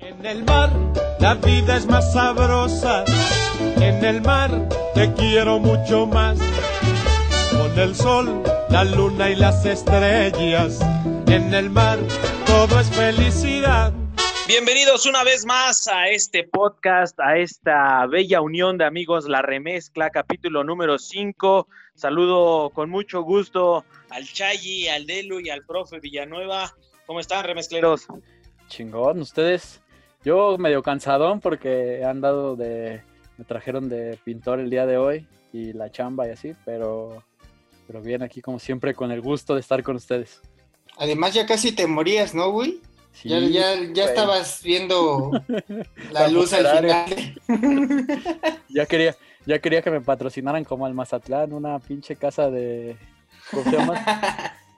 En el mar la vida es más sabrosa. En el mar te quiero mucho más. Con el sol, la luna y las estrellas. En el mar todo es felicidad. Bienvenidos una vez más a este podcast, a esta bella unión de amigos, La Remezcla, capítulo número 5. Saludo con mucho gusto al Chayi, al Delu y al profe Villanueva. ¿Cómo están, remezcleros? Chingón, ustedes. Yo medio cansadón porque han dado de. Me trajeron de pintor el día de hoy y la chamba y así, pero. Pero bien aquí, como siempre, con el gusto de estar con ustedes. Además, ya casi te morías, ¿no, güey? Sí, ya ya, ya güey. estabas viendo la La luz al final. Ya quería, ya quería que me patrocinaran como al Mazatlán, una pinche casa de. ¿Cómo se llama?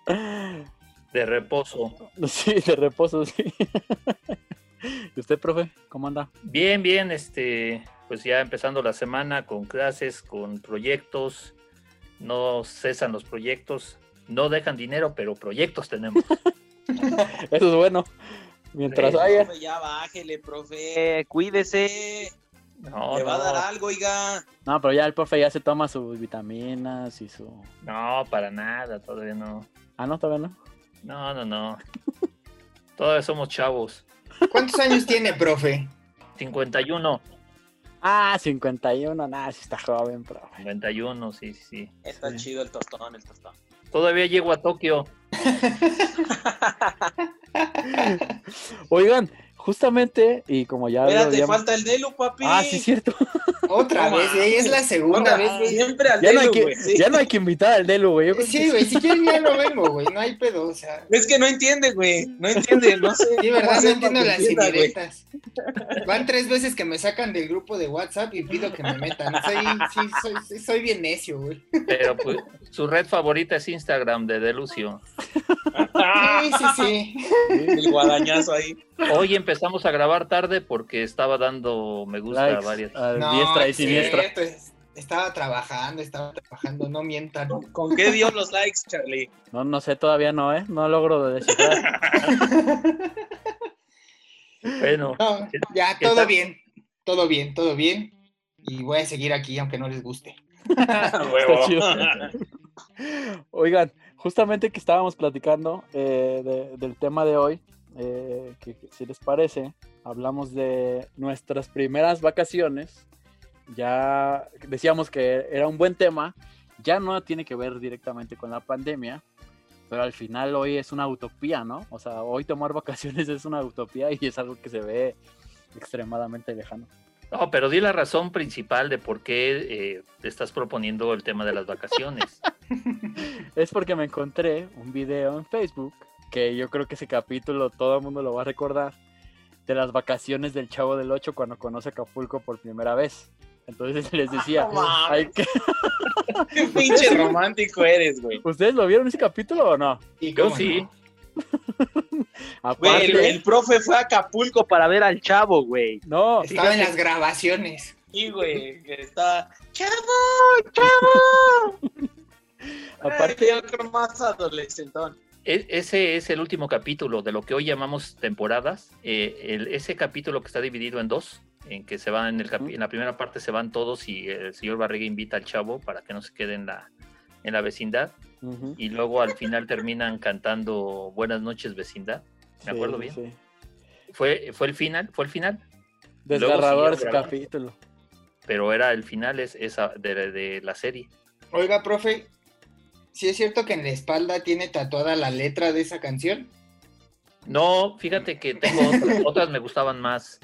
de reposo. Sí, de reposo, sí. ¿Y usted, profe? ¿Cómo anda? Bien, bien, este, pues ya empezando la semana con clases, con proyectos, no cesan los proyectos, no dejan dinero, pero proyectos tenemos. Eso es bueno. Mientras Sí. haya. Profe, ya bájele, profe, cuídese. No, Le va a dar algo, oiga. No, pero ya el profe ya se toma sus vitaminas y su. no, para nada, todavía no. Ah, no, todavía no. No, no, no. Todavía somos chavos. ¿Cuántos años tiene, profe? 51, Ah, 51, nada, si está joven, profe. 51, sí, sí, sí. Está Sí. chido el tostón, el tostón. Todavía llego a Tokio. Oigan, justamente, y como ya. lo Espérate, habíamos- falta el Delu, papi. Ah, sí, cierto. Otra No vez, güey, es la segunda vez, güey. Siempre al Ya no, hay Delu, que, güey. sí. ya no hay que invitar al Delu, güey. Que Sí, güey, si quieren ya no vengo, güey, no hay pedo, o sea. Es que no entiende, güey. No entiende, no sé. Sí, verdad, no entiendo que las indirectas. Van tres veces que me sacan del grupo de WhatsApp y pido que me metan. Soy, sí, soy, sí, soy bien necio, güey. Pero pues, su red favorita es Instagram de Delucio. Sí, sí, sí. El guadañazo ahí. Hoy empezamos a grabar tarde porque estaba dando me gusta a varias. a No, diestra y es siniestra. cierto, es- Estaba trabajando, estaba trabajando, no mientan. ¿Con qué dio los likes, Charlie? No, no sé, todavía no, ¿eh? No logro descifrar. Bueno, No, ya, ¿Qué todo tal? bien, todo bien, todo bien. Y voy a seguir aquí, aunque no les guste. Está chido. Oigan, justamente que estábamos platicando eh, de- del tema de hoy, eh, que que si les parece, hablamos de nuestras primeras vacaciones. Ya decíamos que era un buen tema, ya no tiene que ver directamente con la pandemia, pero al final hoy es una utopía, ¿no? O sea, hoy tomar vacaciones es una utopía y es algo que se ve extremadamente lejano. no, pero di la razón principal de por qué eh, te estás proponiendo el tema de las vacaciones. Es porque me encontré un video en Facebook, que yo creo que ese capítulo todo el mundo lo va a recordar, de las vacaciones del Chavo del Ocho cuando conoce Acapulco por primera vez. Entonces les decía, No mames. hay que- Qué pinche romántico eres, güey. ¿ustedes lo vieron ese capítulo o no? Y Yo cómo sí. no. Güey, Aparte, el, el profe fue a Acapulco para ver al chavo, güey. no, Estaba en las grabaciones. Y, güey, que está. ¡Chavo! ¡Chavo! aparte, Ay, otro más adolescentón. E- ese es el último capítulo de lo que hoy llamamos temporadas. Eh, el- ese capítulo que está dividido en dos, en que se van en, el en la primera parte se van todos y el señor Barriga invita al chavo para que no se quede en la, en la vecindad. Y luego al final terminan cantando Buenas noches vecindad. Me sí, acuerdo bien. sí. Fue, fue el final, fue el final. Desgarrador ese capítulo. pero era el final es, esa de, de la serie. Oiga, profe, ¿sí es cierto que en la espalda tiene tatuada la letra de esa canción? No, fíjate que tengo otras, otras me gustaban más.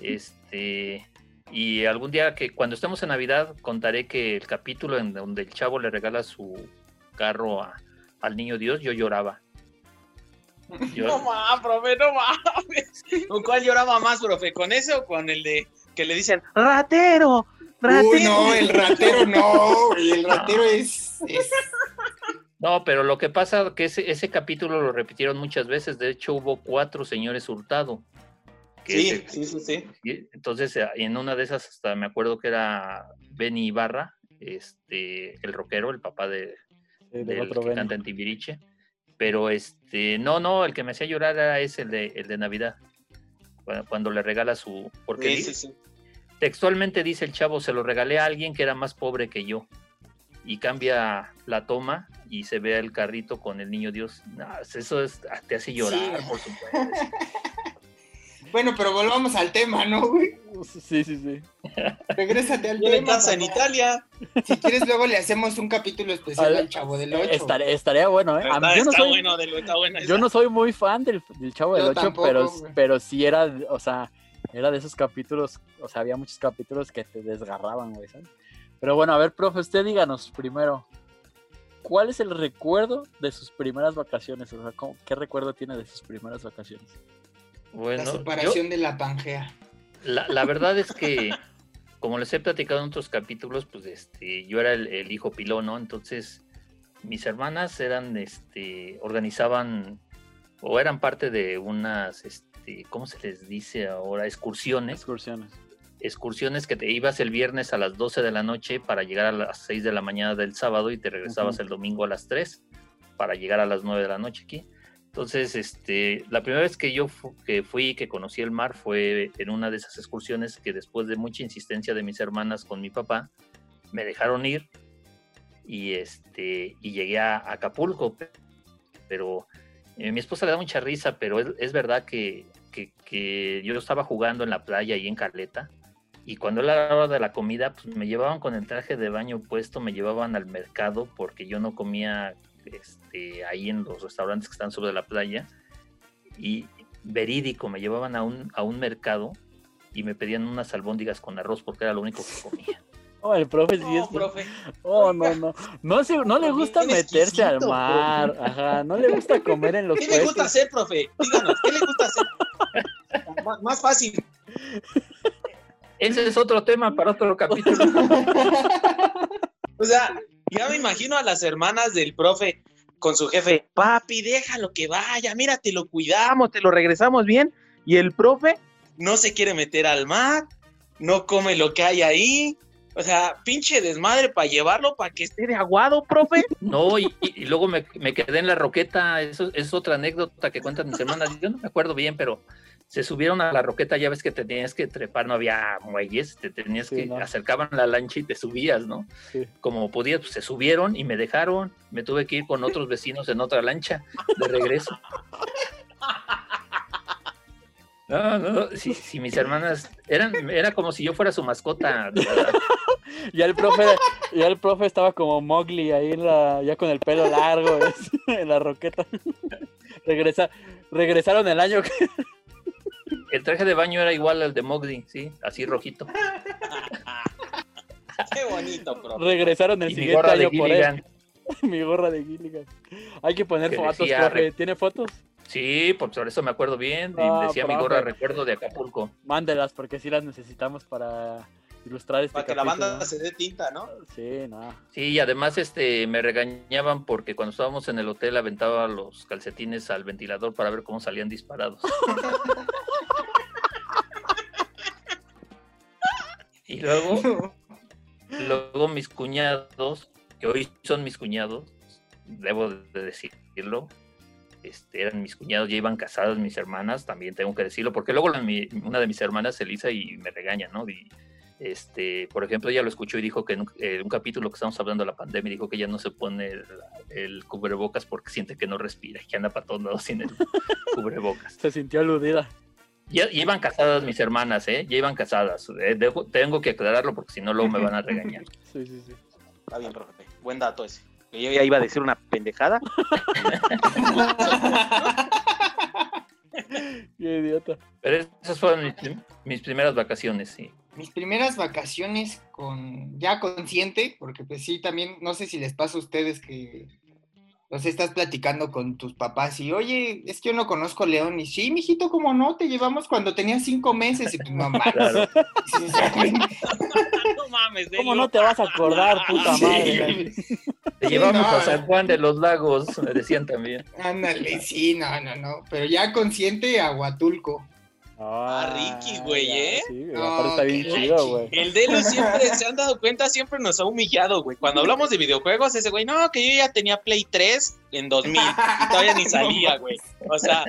Este, y algún día que cuando estemos en Navidad contaré que el capítulo en donde el chavo le regala su carro a- al niño Dios, yo lloraba. Yo- No mames, profe, no mames. ¿Con cuál lloraba más, profe? ¿Con ese o con el de que le dicen ratero? Ratero"? Uy, no, el ratero no, güey, el ratero es, es- No, pero lo que pasa que ese, ese capítulo lo repitieron muchas veces. De hecho, hubo cuatro señores Hurtado. Sí, sí, sí, sí. Entonces, eh, en una de esas, hasta me acuerdo que era Benny Ibarra, este, el rockero, el papá de, Sí, del del otro que Benny. canta en Timbiriche. Pero este, no, no, el que me hacía llorar era ese, el de, el de Navidad. cuando le regala su... Porque Sí, sí, sí. Textualmente dice el chavo, se lo regalé a alguien que era más pobre que yo. Y cambia la toma y se ve el carrito con el niño Dios. No, eso es, te hace llorar, Sí. por supuesto. Bueno, pero volvamos al tema, ¿no, güey? Sí, sí, sí. Regrésate al tema. casa en. Italia. Si quieres, luego le hacemos un capítulo especial Al- al Chavo del 8. Estaría, estaría bueno, ¿eh? Mí- Está, yo no está soy, bueno, está buena yo no soy muy fan del, del Chavo del Yo 8, tampoco, pero, pero sí era, o sea, era de esos capítulos, o sea, había muchos capítulos que te desgarraban, güey, ¿sabes? Pero bueno, a ver, profe, usted díganos primero, ¿cuál es el recuerdo de sus primeras vacaciones? O sea, ¿cómo- ¿qué recuerdo tiene de sus primeras vacaciones? Bueno, La yo- separación de la Pangea. La, la verdad es que, como les he platicado en otros capítulos, pues este, yo era el, el hijo pilón, ¿no? Entonces, mis hermanas eran, este, organizaban o eran parte de unas, este, ¿cómo se les dice ahora? Excursiones. Excursiones. Excursiones que te ibas el viernes a las 12 de la noche para llegar a las 6 de la mañana del sábado y te regresabas el domingo a las 3 para llegar a las 9 de la noche aquí. Entonces, este, la primera vez que yo fu- que fui, que conocí el mar, fue en una de esas excursiones que después de mucha insistencia de mis hermanas con mi papá, me dejaron ir y, este, y llegué a Acapulco. Pero eh, mi esposa le da mucha risa, pero es, verdad que, que- yo estaba jugando en la playa ahí en Caleta. Y cuando era la hora de la comida, pues me llevaban con el traje de baño puesto, me llevaban al mercado porque yo no comía este, ahí en los restaurantes que están sobre la playa. Y verídico, me llevaban a un, a un mercado y me pedían unas albóndigas con arroz porque era lo único que comía. Oh, el profe sí No, es... profe. Oh, no, no. No, se- no le Bien gusta meterse al mar. Ajá, no le gusta comer en los ¿Qué le gusta hacer, profe? Díganos, ¿qué le gusta hacer? Más- Más fácil. Ese es otro tema para otro capítulo. O sea, ya me imagino a las hermanas del profe con su jefe, papi, déjalo que vaya, mira, te lo cuidamos, te lo regresamos bien. Y el profe no se quiere meter al mar, no come lo que hay ahí. O sea, pinche desmadre para llevarlo para que esté de aguado, profe. No, y, y- luego me, me quedé en la roqueta, eso es otra anécdota que cuentan mis hermanas, yo no me acuerdo bien, pero se subieron a la roqueta, ya ves que tenías que trepar, no había muelles, te tenías Sí, que, no. acercaban la lancha y te subías, ¿no? Sí. Como podías, pues se subieron y me dejaron, me tuve que ir con otros vecinos en otra lancha de regreso. No, no, si, si mis hermanas eran, era como si yo fuera su mascota. de verdad. Ya el profe, ya el profe estaba como Mowgli ahí en la, ya con el pelo largo es, en la roqueta. Regresa, regresaron el año que El traje de baño era igual al de Mowgli, sí, así rojito. Qué bonito, profe. regresaron el Y mi siguiente gorra de año por él. Mi gorra de Gilligan. Hay que poner Que fotos, decía, profe. ¿Tiene fotos? Sí, por sobre eso me acuerdo bien. Y Ah, decía mi gorra recuerdo de Acapulco. Mándelas porque sí las necesitamos para ilustrar este Para que la banda se dé tinta, ¿no? Sí, no. Sí, y además este me regañaban porque cuando estábamos en el hotel aventaba los calcetines al ventilador para ver cómo salían disparados. y luego, luego mis cuñados, que hoy son mis cuñados, debo de decirlo, este, eran mis cuñados, ya iban casadas mis hermanas, también tengo que decirlo, porque luego la- mi- una de mis hermanas, Elisa, y me regaña, ¿no? Y, este, por ejemplo, ella lo escuchó y dijo que en un, en un capítulo que estamos hablando de la pandemia, dijo que ella no se pone el, el cubrebocas porque siente que no respira y que anda para todos lados sin el cubrebocas. Se sintió aludida. Ya, ya iban casadas mis hermanas, ¿eh? Ya iban casadas. Eh, dejo- tengo que aclararlo porque si no, luego me van a regañar. Sí, sí, sí. Está bien, profe. Buen dato ese. Que yo ya iba a decir una pendejada. Qué idiota. Pero esas fueron mis, prim- mis primeras vacaciones, sí. Mis primeras vacaciones con ya consciente, porque pues sí, también, no sé si les pasa a ustedes que los estás platicando con tus papás y, oye, es que yo no conozco a León. Y sí, mijito, ¿cómo no? Te llevamos cuando tenías cinco meses y pues mamá. Claro. no mames, ¿Cómo no te vas a acordar, puta Sí. Te Sí, llevamos no. a San Juan de los Lagos, me decían también. Ándale, sí, no, no, no. Pero ya consciente a Huatulco. Ah, Ricky, güey, ¿eh? Sí, güey, No, está bien chido, güey. El Delo siempre, se han dado cuenta, siempre nos ha humillado, güey. Cuando hablamos de videojuegos, ese güey, no, que yo ya tenía Play 3 en 2000 y todavía ni salía, güey. O sea,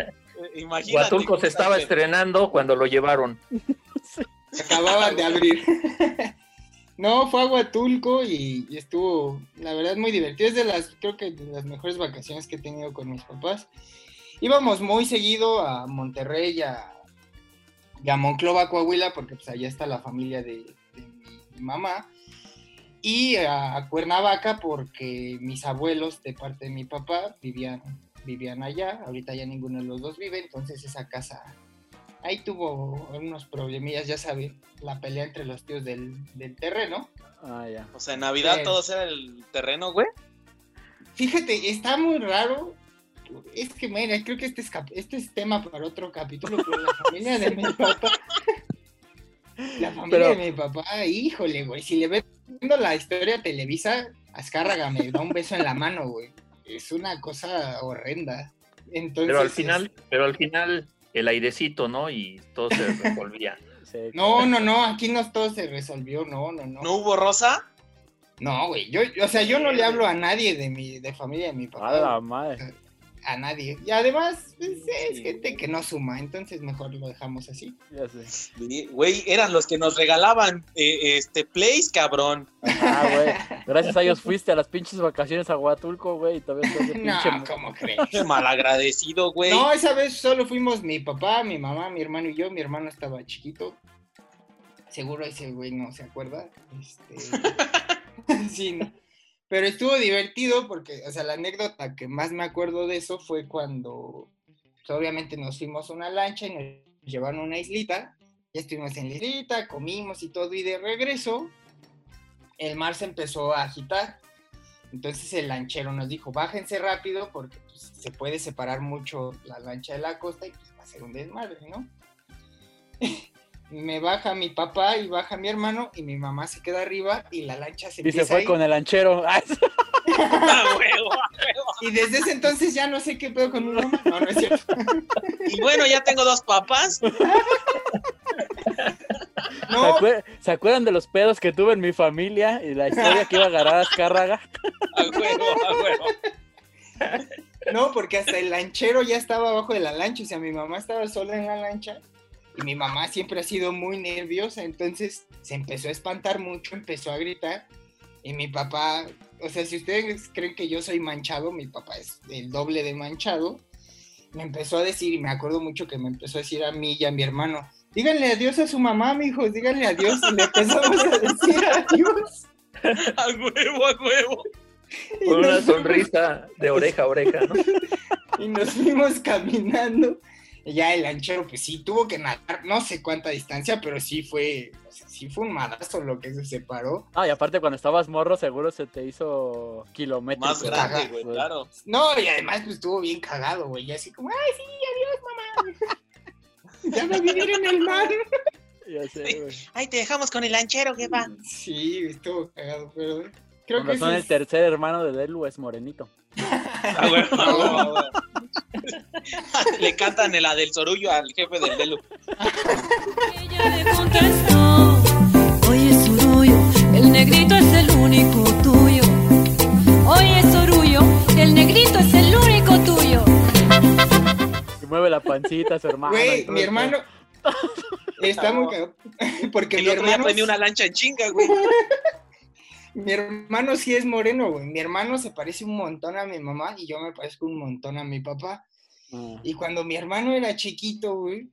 Imagínate. Huatulco se estaba estrenando cuando lo llevaron. Acababan de abrir. No, fue a Huatulco y, estuvo, la verdad, muy divertido. Es de las, creo que de las mejores vacaciones que he tenido con mis papás. Íbamos muy seguido a Monterrey, a, y a Monclova, Coahuila, porque pues allá está la familia de, de mi mamá. Y a Cuernavaca porque mis abuelos de parte de mi papá vivían, vivían allá. Ahorita ya ninguno de los dos vive, entonces esa casa ahí tuvo unos problemillas, ya saben, la pelea entre los tíos del, del terreno. Ah, ya. O sea, en Navidad Sí. todos era el terreno, güey. Fíjate, está muy raro. Es que, mira, creo que este es, cap- este es tema para otro capítulo, pero la familia de mi papá. La familia Pero- de mi papá, híjole, güey. Si le ves viendo la historia a Televisa, Azcárraga me da un beso en la mano, güey. Es una cosa horrenda. Entonces, Pero al es- final, pero al final el airecito, ¿no? Y todo se revolvía. Sí, No, no, no, aquí no todo se resolvió, no, no, no. ¿No hubo rosa? No, güey, yo, o sea, yo no le hablo a nadie de mi, de familia de mi papá. A la madre. A nadie. Y además, pues, es gente que no suma, entonces mejor lo dejamos así. Ya sé. Sí, Güey, eran los que nos regalaban eh, este plays, cabrón. Ah, güey. Gracias a ellos fuiste a las pinches vacaciones a Huatulco, güey, y todavía estás de No, pinche. ¿cómo crees? Malagradecido, güey. No, esa vez solo fuimos mi papá, mi mamá, mi hermano y yo. Mi hermano estaba chiquito. Seguro ese güey no se acuerda. Este... sí, no. Pero estuvo divertido porque, o sea, la anécdota que más me acuerdo de eso fue cuando, pues, obviamente nos fuimos a una lancha y nos llevaron a una islita. Ya estuvimos en la islita, comimos y todo, y de regreso, el mar se empezó a agitar. Entonces el lanchero nos dijo, bájense rápido porque pues, se puede separar mucho la lancha de la costa y pues, va a ser un desmadre, ¿no? Me baja mi papá y baja mi hermano y mi mamá se queda arriba y la lancha se Y se fue a ir. con el lanchero. Ah, Ah, ah. Y desde ese entonces ya no sé qué pedo con mi mamá. No, no es cierto. Y bueno, ya tengo dos papás. ¿Se, No, acuer- se acuerdan de los pedos que tuve en mi familia y la historia que iba a agarrar a Azcárraga? A huevo, a huevo. no, porque hasta el lanchero ya estaba abajo de la lancha. O sea, mi mamá estaba sola en la lancha y mi mamá siempre ha sido muy nerviosa. Entonces se empezó a espantar mucho, empezó a gritar. Y mi papá, o sea, si ustedes creen que yo soy manchado, mi papá es el doble de manchado. Me empezó a decir, y me acuerdo mucho que me empezó a decir a mí y a mi hermano, díganle adiós a su mamá, mijos, díganle adiós. Y le empezamos a decir adiós. A huevo, a huevo. Y Con una fuimos- sonrisa de oreja a oreja, ¿no? y nos fuimos caminando. Ya el lanchero, pues sí, tuvo que nadar, no sé cuánta distancia, pero sí fue, o sea, sí fue un madazo lo que se separó. Ah, y aparte cuando estabas morro seguro se te hizo kilométrico. Más grande, güey, claro. No, y además pues estuvo bien cagado, güey, y así como, ay, sí, adiós, mamá. ya va vivir en el mar. Ya sé, güey. Ay, te dejamos con el lanchero, jefa. Sí, estuvo cagado, pero creo Con que razón ese el es- tercer hermano de Delu es morenito. A huevo, a huevo, a huevo. Le cantan la del sorullo al jefe del Delu. Ella le contestó, oye Sorullo, el negrito es el único tuyo. Oye Sorullo, el negrito es el único tuyo. Y mueve la pancita su hermano. Güey, mi hermano está muy cagado, porque El mi otro día hermano... una lancha en chinga, güey. Mi hermano sí es moreno, güey. Mi hermano se parece un montón a mi mamá y yo me parezco un montón a mi papá. pedo. Y cuando mi hermano era chiquito, güey,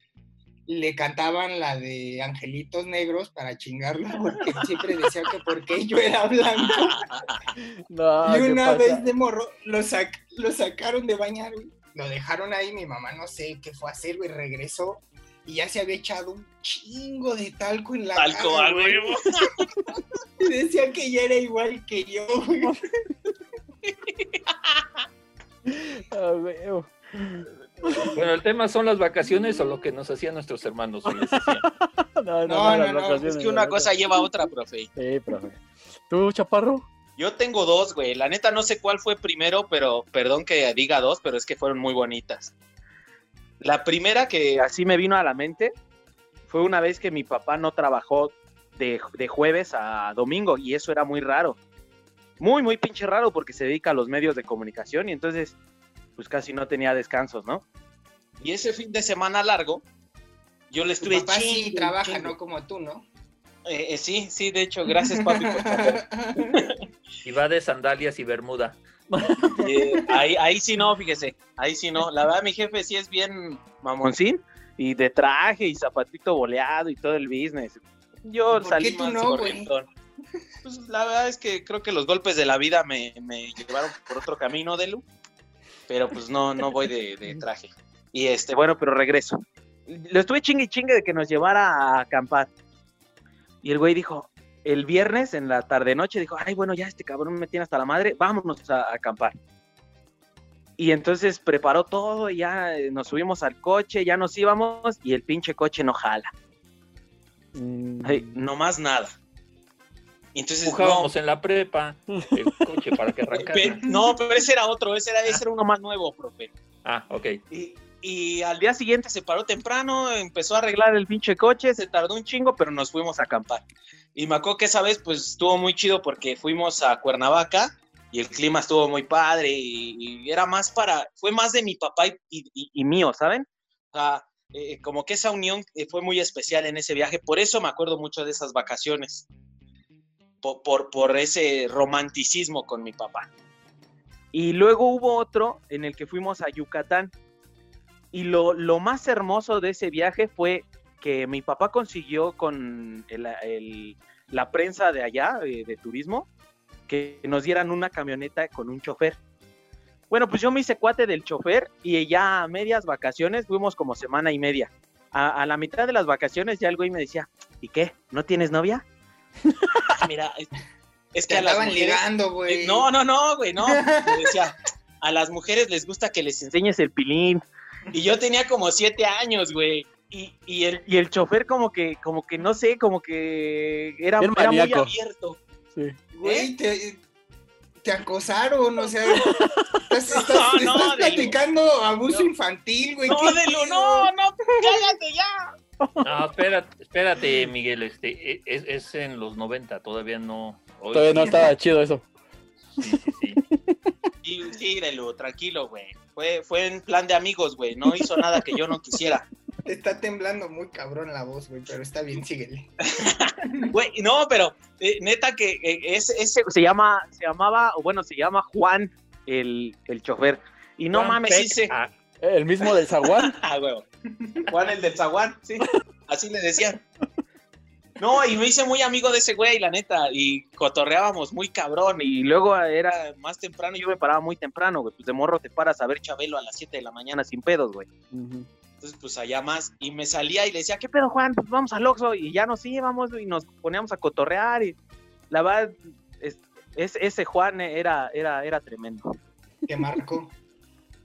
le cantaban la de Angelitos Negros para chingarlo porque siempre decía que porque yo era blanco. No, y ¿qué una vez de morro lo, sac- lo sacaron de bañar, güey. Lo dejaron ahí, mi mamá no sé qué fue a hacer, güey, regresó y ya se había echado un chingo de talco en la Talco, cara, a güey. huevo. Y decía que ya era igual que yo, güey. Bueno, el tema son las vacaciones o lo que nos hacían nuestros hermanos. hacían. No, no, No, no, las no, no, vacaciones, Es que una cosa lleva a otra, profe. Sí, profe. ¿Tú, chaparro? Yo tengo dos, güey. La neta no sé cuál fue primero, pero perdón que diga dos, pero es que fueron muy bonitas. La primera que así me vino a la mente fue una vez que mi papá no trabajó de, de jueves a domingo y eso era muy raro. Muy, muy pinche raro porque se dedica a los medios de comunicación y entonces pues casi no tenía descansos, ¿no? Y ese fin de semana largo, yo le Tu estuve papá sí trabaja, chingue. no como tú, ¿no? Eh, eh, sí, sí, de hecho, gracias papi por. Y va de sandalias y bermuda. Eh, ahí, ahí sí no, fíjese, ahí sí no. La verdad, mi jefe sí es bien mamoncín y de traje y zapatito boleado y todo el business. Yo ¿Por qué salí más no. Pues la verdad es que creo que los golpes de la vida me, me llevaron por otro camino, Delu. Pero pues no, no voy de, de traje. Y este, bueno, pero regreso. Lo estuve chingue y chingue de que nos llevara a acampar. Y el güey dijo, el viernes en la tarde noche dijo, ay, bueno, ya este cabrón me tiene hasta la madre, vámonos a, a acampar. Y entonces preparó todo, y ya eh, nos subimos al coche, ya nos íbamos y el pinche coche no jala. Mm, Ay, no más nada. Y entonces, no, Empujábamos en la prepa el coche para que arrancara. no, pero ese era otro, ese era, ese era uno más nuevo, profe. Ah, ok. Y, y al día siguiente se paró temprano, empezó a arreglar el pinche coche, se tardó un chingo, pero nos fuimos a acampar. Y me acuerdo que esa vez pues estuvo muy chido porque fuimos a Cuernavaca y el clima estuvo muy padre y, era más para, fue más de mi papá y mío, ¿saben? O sea, eh, como que esa unión eh, fue muy especial en ese viaje, por eso me acuerdo mucho de esas vacaciones, por, por, por ese romanticismo con mi papá. Y luego hubo otro en el que fuimos a Yucatán. Y lo, lo más hermoso de ese viaje fue que mi papá consiguió con el- la prensa de allá, de, turismo, que nos dieran una camioneta con un chofer. Bueno, pues yo me hice cuate del chofer y ya a medias vacaciones fuimos como semana y media. A, la mitad de las vacaciones ya el güey me decía, ¿y qué? ¿No tienes novia? "Ah, Mira, es, que andaban mujeres... ligando, güey. Eh, No, no, no, güey, no. Me decía, a las mujeres les gusta que les enseñes el pilín. Y yo tenía como siete años, güey. Y, y el, y el chofer como que, como que, no sé, como que era, era muy maníaco. abierto. sí. Güey, te, te acosaron, o sea, estás, estás, No, no, estás Delu. platicando abuso No. infantil, güey. No, no, no, cállate ya. No, espérate, espérate, Miguel. Este, e- es, es en los 90, todavía no. hoy Todavía no estaba chido eso. Sí, sí, sí. Sí, tranquilo, güey. Fue, fue en plan de amigos, güey. No hizo nada que yo no quisiera. Te está temblando muy cabrón la voz, güey, pero está bien, síguele. Güey, no, pero eh, neta que eh, ese, ese se llama, se llamaba, o bueno, se llama Juan el, el chofer. Y no Juan mames, sí se, ah, El mismo del zaguán. Ah, huevo. Juan el del zaguán, sí. Así le decían. No, y me hice muy amigo de ese güey, la neta, y cotorreábamos muy cabrón, y luego era más temprano, yo me paraba muy temprano, güey, pues de morro te paras a ver Chabelo a las 7 de la mañana sin pedos, güey. Entonces, pues allá más, y me salía y le decía, ¿qué pedo, Juan? Pues vamos al Oxxo, y ya nos íbamos, y nos poníamos a cotorrear, y la verdad, es- es- ese Juan era, era, era tremendo. Te marcó.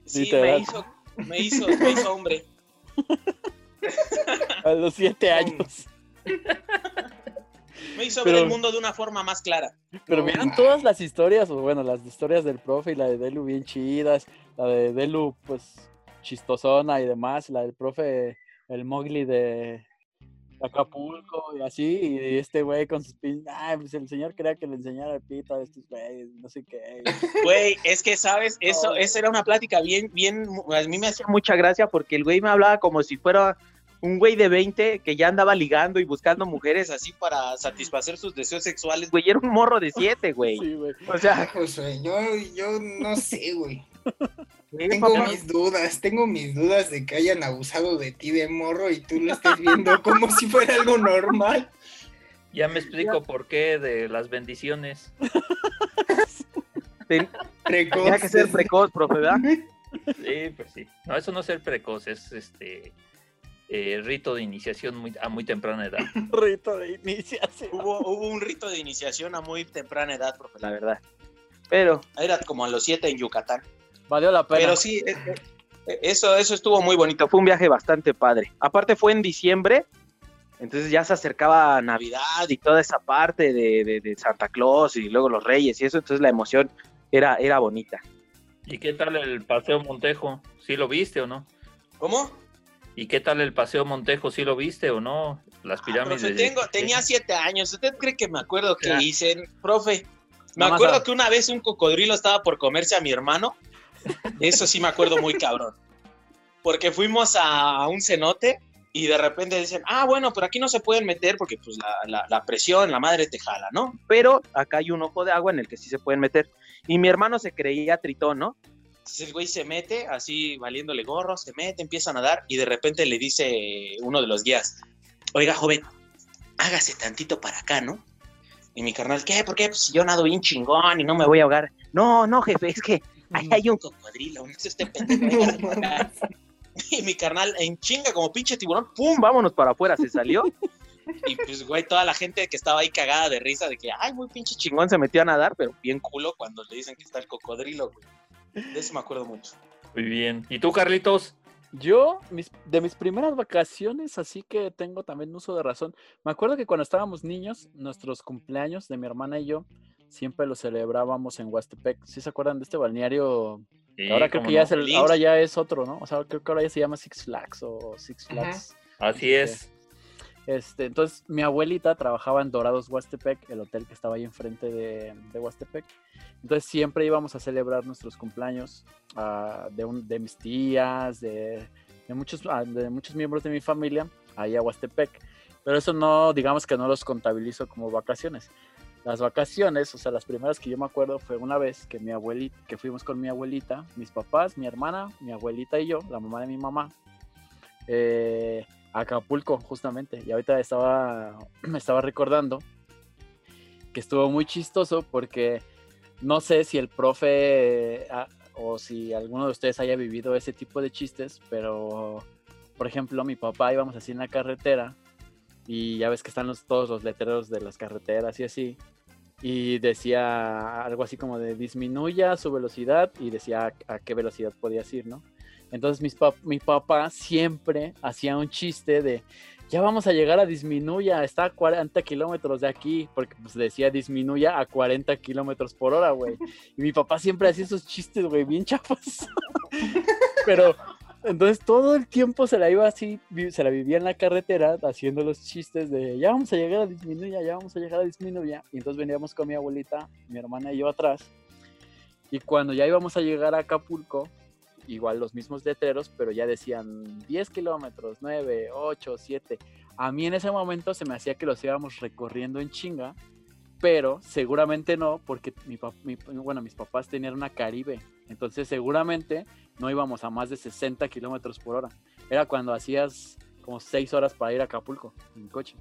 Sí, me hizo, me hizo, me hizo hombre. A los siete años. Me hizo Pero- ver el mundo de una forma más clara. Pero No, vieron todas las historias, o bueno, las historias del profe y la de Delu bien chidas, la de Delu pues chistosona y demás, la del profe el Mowgli de Acapulco y así, y este güey con sus pin, ay, pues el señor quería que le enseñara el pito a estos güeyes, no sé qué. Güey, es que, ¿sabes? Eso, No. esa era una plática bien, bien, a mí me hacía mucha gracia porque el güey me hablaba como si fuera un güey de 20 que ya andaba ligando y buscando mujeres así para satisfacer sus deseos sexuales, güey, era un morro de 7, güey. Sí, güey. O sea, Ay, Josué, yo, yo no sé, güey. güey, Tengo papá, mis dudas, tengo mis dudas de que hayan abusado de ti de morro y tú lo estés viendo como si fuera algo normal. ya me explico por qué de las bendiciones. ten- Precoz. tenía que ser precoz, profe, ¿verdad? Sí, pues sí. No, eso no es ser precoz, es este eh, rito de iniciación muy, a muy temprana edad. Rito de iniciación. Hubo, hubo un rito de iniciación a muy temprana edad, profe, la verdad. Pero era como a los 7 en Yucatán. Valió la pena. Pero sí, eh, eh, eso, eso estuvo muy bonito. Fue un viaje bastante padre. Aparte fue en diciembre, entonces ya se acercaba Navidad y toda esa parte de, de- de Santa Claus y luego los Reyes y eso, entonces la emoción era, era bonita. ¿Y qué tal el paseo Montejo? ¿Sí lo viste o no? ¿Cómo? ¿Y qué tal el paseo Montejo? ¿Sí lo viste o no? Las Ah, pirámides. profe, tengo, tenía siete años. ¿Usted cree que me acuerdo que Ya. hice? Profe, me Nada acuerdo que una vez un cocodrilo estaba por comerse a mi hermano. Eso sí me acuerdo muy cabrón. porque fuimos a un cenote y de repente dicen, ah, bueno, pero aquí no se pueden meter porque pues la, la, la, presión, la madre te jala, ¿no? Pero acá hay un ojo de agua en el que sí se pueden meter. Y mi hermano se creía tritón, ¿no? Entonces el güey se mete, así valiéndole gorro, se mete, empieza a nadar y de repente le dice uno de los guías, oiga, joven, hágase tantito para acá, ¿no? Y mi carnal, ¿qué? ¿Por qué? Pues yo nado bien chingón y no me voy a ahogar. No, no, jefe, es que ahí hay un cocodrilo, no se esté pendejo. Y mi carnal en chinga como pinche tiburón, ¡pum! Vámonos para afuera, se salió. Y pues, güey, toda la gente que estaba ahí cagada de risa de que, ay, muy pinche chingón se metió a nadar, pero bien culo cuando le dicen que está el cocodrilo, güey. De eso me acuerdo mucho. Muy bien. ¿Y tú, Carlitos? Yo, mis, de mis primeras vacaciones, así que tengo también uso de razón. Me acuerdo que cuando estábamos niños, nuestros cumpleaños de mi hermana y yo, siempre los celebrábamos en Huastepec. ¿Sí se acuerdan de este balneario Sí, ahora creo que ya, es el, ahora ya es otro, ¿no? O sea, creo que ahora ya se llama Six Flags o Six Flags. Ajá. Así este, es. Este, entonces, mi abuelita trabajaba en Dorados Huastepec, el hotel que estaba ahí enfrente de, de Huastepec. Entonces, siempre íbamos a celebrar nuestros cumpleaños uh, de, un, de mis tías, de, de, muchos, uh, de muchos miembros de mi familia, ahí a Huastepec. Pero eso no, digamos que no los contabilizo como vacaciones las vacaciones, o sea, las primeras que yo me acuerdo fue una vez que mi abuelita, que fuimos con mi abuelita, mis papás, mi hermana, mi abuelita y yo, la mamá de mi mamá, eh, Acapulco, justamente. Y ahorita estaba, me estaba recordando que estuvo muy chistoso porque no sé si el profe ah, o si alguno de ustedes haya vivido ese tipo de chistes, pero por ejemplo, mi papá íbamos así en la carretera y ya ves que están los, todos los letreros de las carreteras y así. Y decía algo así como de disminuya su velocidad y decía a, a qué velocidad podías ir, ¿no? Entonces mis pap mi papá siempre hacía un chiste de, ya vamos a llegar a disminuya, está a 40 kilómetros de aquí, porque pues decía disminuya a 40 kilómetros por hora, güey. Y mi papá siempre hacía esos chistes, güey, bien chafos. Pero entonces todo el tiempo se la iba así, se la vivía en la carretera haciendo los chistes de ya vamos a llegar a disminuya, ya vamos a llegar a disminuya. Y entonces veníamos con mi abuelita, mi hermana y yo atrás. Y cuando ya íbamos a llegar a Acapulco, igual los mismos letreros, pero ya decían 10 kilómetros, 9, 8, 7. A mí en ese momento se me hacía que los íbamos recorriendo en chinga, pero seguramente no, porque mi, mi, bueno, mis papás tenían una Caribe, entonces seguramente no íbamos a más de 60 kilómetros por hora. Era cuando hacías como 6 horas para ir a Acapulco en coche.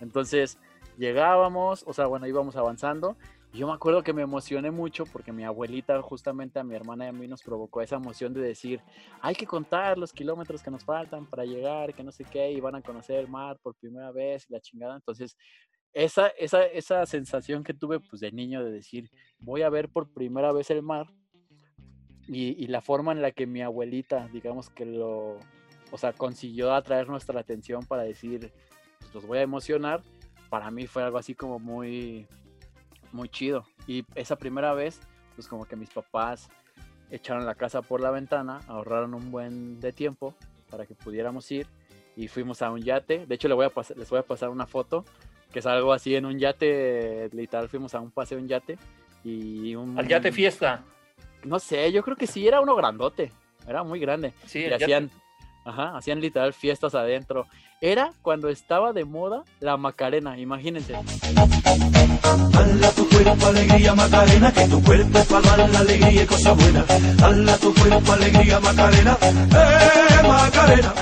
Entonces llegábamos, o sea, bueno, íbamos avanzando. Yo me acuerdo que me emocioné mucho porque mi abuelita, justamente a mi hermana y a mí, nos provocó esa emoción de decir: hay que contar los kilómetros que nos faltan para llegar, que no sé qué, y van a conocer el mar por primera vez y la chingada. Entonces, esa, esa, esa sensación que tuve pues de niño de decir, voy a ver por primera vez el mar, y, y, la forma en la que mi abuelita, digamos que lo, o sea, consiguió atraer nuestra atención para decir, pues los voy a emocionar, para mí fue algo así como muy, muy chido. Y esa primera vez, pues como que mis papás echaron la casa por la ventana, ahorraron un buen de tiempo para que pudiéramos ir y fuimos a un yate. De hecho, les voy a, pasar, les voy a pasar una foto, que es algo así en un yate, literal, fuimos a un paseo en yate. Y un, Al yate fiesta. No sé, yo creo que sí, era uno grandote. Era muy grande. Sí, y hacían, ajá, hacían literal fiestas adentro. Era cuando estaba de moda la Macarena, imagínense. Hala tu cuerpo, alegría, Macarena, que tu cuerpo es para dar la alegría y cosas buenas. Hala tu cuerpo, alegría, Macarena, eh, Macarena.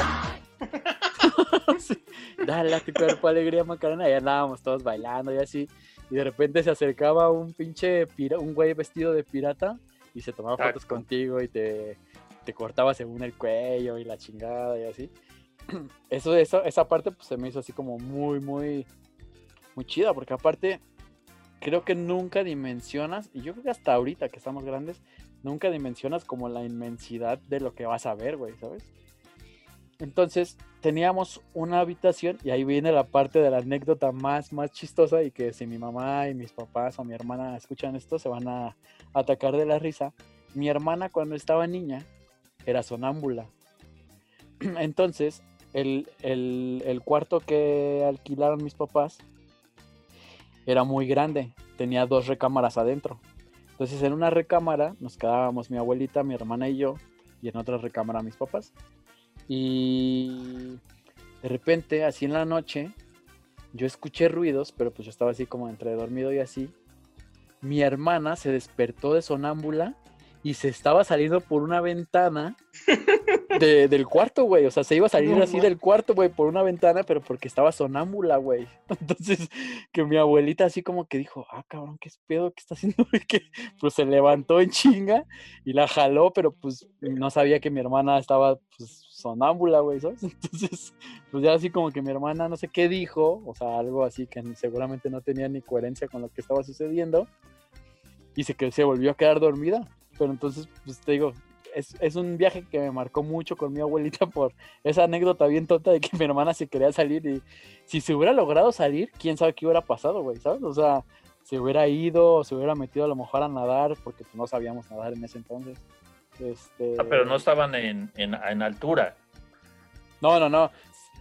sí, dale a tu cuerpo, alegría, Macarena. Y andábamos todos bailando y así. Y de repente se acercaba un pinche, pira, un güey vestido de pirata y se tomaba Exacto. fotos contigo y te, te, cortaba según el cuello y la chingada y así. Eso, eso, esa parte pues se me hizo así como muy, muy, muy chida, porque aparte creo que nunca dimensionas, y yo creo que hasta ahorita que estamos grandes, nunca dimensionas como la inmensidad de lo que vas a ver, güey, ¿sabes? Entonces teníamos una habitación y ahí viene la parte de la anécdota más, más chistosa y que si mi mamá y mis papás o mi hermana escuchan esto se van a atacar de la risa. Mi hermana cuando estaba niña era sonámbula. Entonces el, el, cuarto que alquilaron mis papás era muy grande, tenía dos recámaras adentro. Entonces en una recámara nos quedábamos mi abuelita, mi hermana y yo, y en otra recámara mis papás. Y de repente, así en la noche, yo escuché ruidos, pero pues yo estaba así como entre dormido y así. Mi hermana se despertó de sonámbula y se estaba saliendo por una ventana de- del cuarto, güey. O sea, se iba a salir No así del cuarto, güey, por una ventana, pero porque estaba sonámbula, güey. Entonces, que mi abuelita así como que dijo, ah, cabrón, ¿qué pedo? ¿Qué está haciendo? Que, pues se levantó en chinga y la jaló, pero pues no sabía que mi hermana estaba pues sonámbula, güey, ¿sabes? Entonces, pues ya así como que mi hermana no sé qué dijo, o sea, algo así que seguramente no tenía ni coherencia con lo que estaba sucediendo y se, que se volvió a quedar dormida. Pero entonces, pues te digo, es, es un viaje que me marcó mucho con mi abuelita por esa anécdota bien tonta de que mi hermana se quería salir y si se hubiera logrado salir, quién sabe qué hubiera pasado, güey, ¿sabes? O sea, se hubiera ido, se hubiera metido a lo mejor a nadar, porque pues, no sabíamos nadar en ese entonces. Este... Ah, pero no estaban en, en, en altura. No, no, no.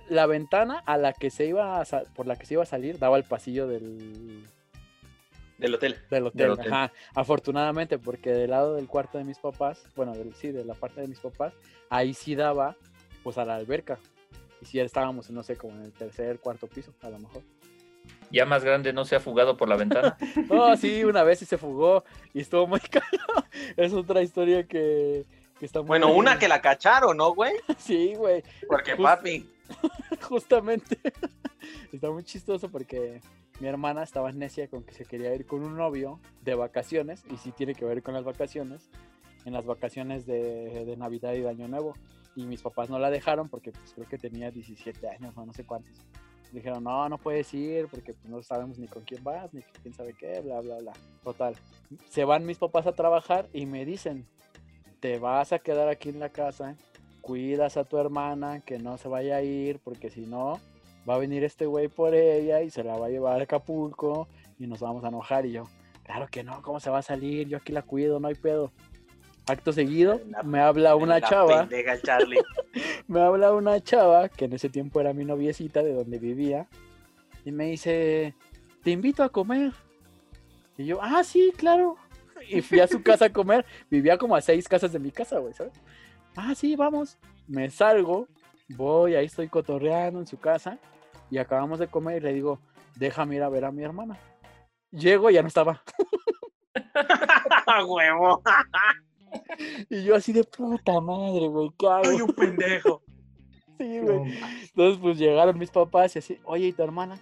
La ventana a la que se iba a por la que se iba a salir daba al pasillo del, Del hotel. del hotel. hotel. Ajá. Afortunadamente, porque del lado del cuarto de mis papás, bueno, del, sí, de la parte de mis papás, ahí sí daba pues a la alberca. Y sí estábamos, no sé, como en el tercer, cuarto piso, a lo mejor. Ya más grande no se ha fugado por la ventana. No, sí, una vez sí se fugó y estuvo muy caro. Es otra historia que, que está muy... Bueno, una que la cacharon, ¿no, güey? Sí, güey. Porque, papi. Justamente. Está muy chistoso porque mi hermana estaba necia con que se quería ir con un novio de vacaciones, y sí tiene que ver con las vacaciones, en las vacaciones de, Navidad y de Año Nuevo. Y mis papás no la dejaron porque pues, creo que tenía 17 años o no sé cuántos. Dijeron, no, no puedes ir porque pues, no sabemos ni con quién vas, ni quién sabe qué, bla, bla, bla. Total. Se van mis papás a trabajar y me dicen, te vas a quedar aquí en la casa, cuidas a tu hermana, que no se vaya a ir, porque si no, va a venir este güey por ella y se la va a llevar a Acapulco y nos vamos a enojar. Y yo, claro que no, ¿cómo se va a salir? Yo aquí la cuido, no hay pedo. Acto seguido, La- me habla una La chava, pendeja Charlie. me habla una chava, que en ese tiempo era mi noviecita de donde vivía, y me dice, te invito a comer. Y yo, ah, sí, claro. Y fui a su casa a comer, vivía como a seis casas de mi casa, güey, ¿sabes? Ah, sí, vamos. Me salgo, voy, ahí estoy cotorreando en su casa, y acabamos de comer y le digo, déjame ir a ver a mi hermana. Llego y ya no estaba. ¡Ah, huevo! Y yo así de puta madre, güey, ¿qué hago? Soy un pendejo. Sí, güey. Entonces, pues llegaron mis papás y así, oye, ¿y tu hermana?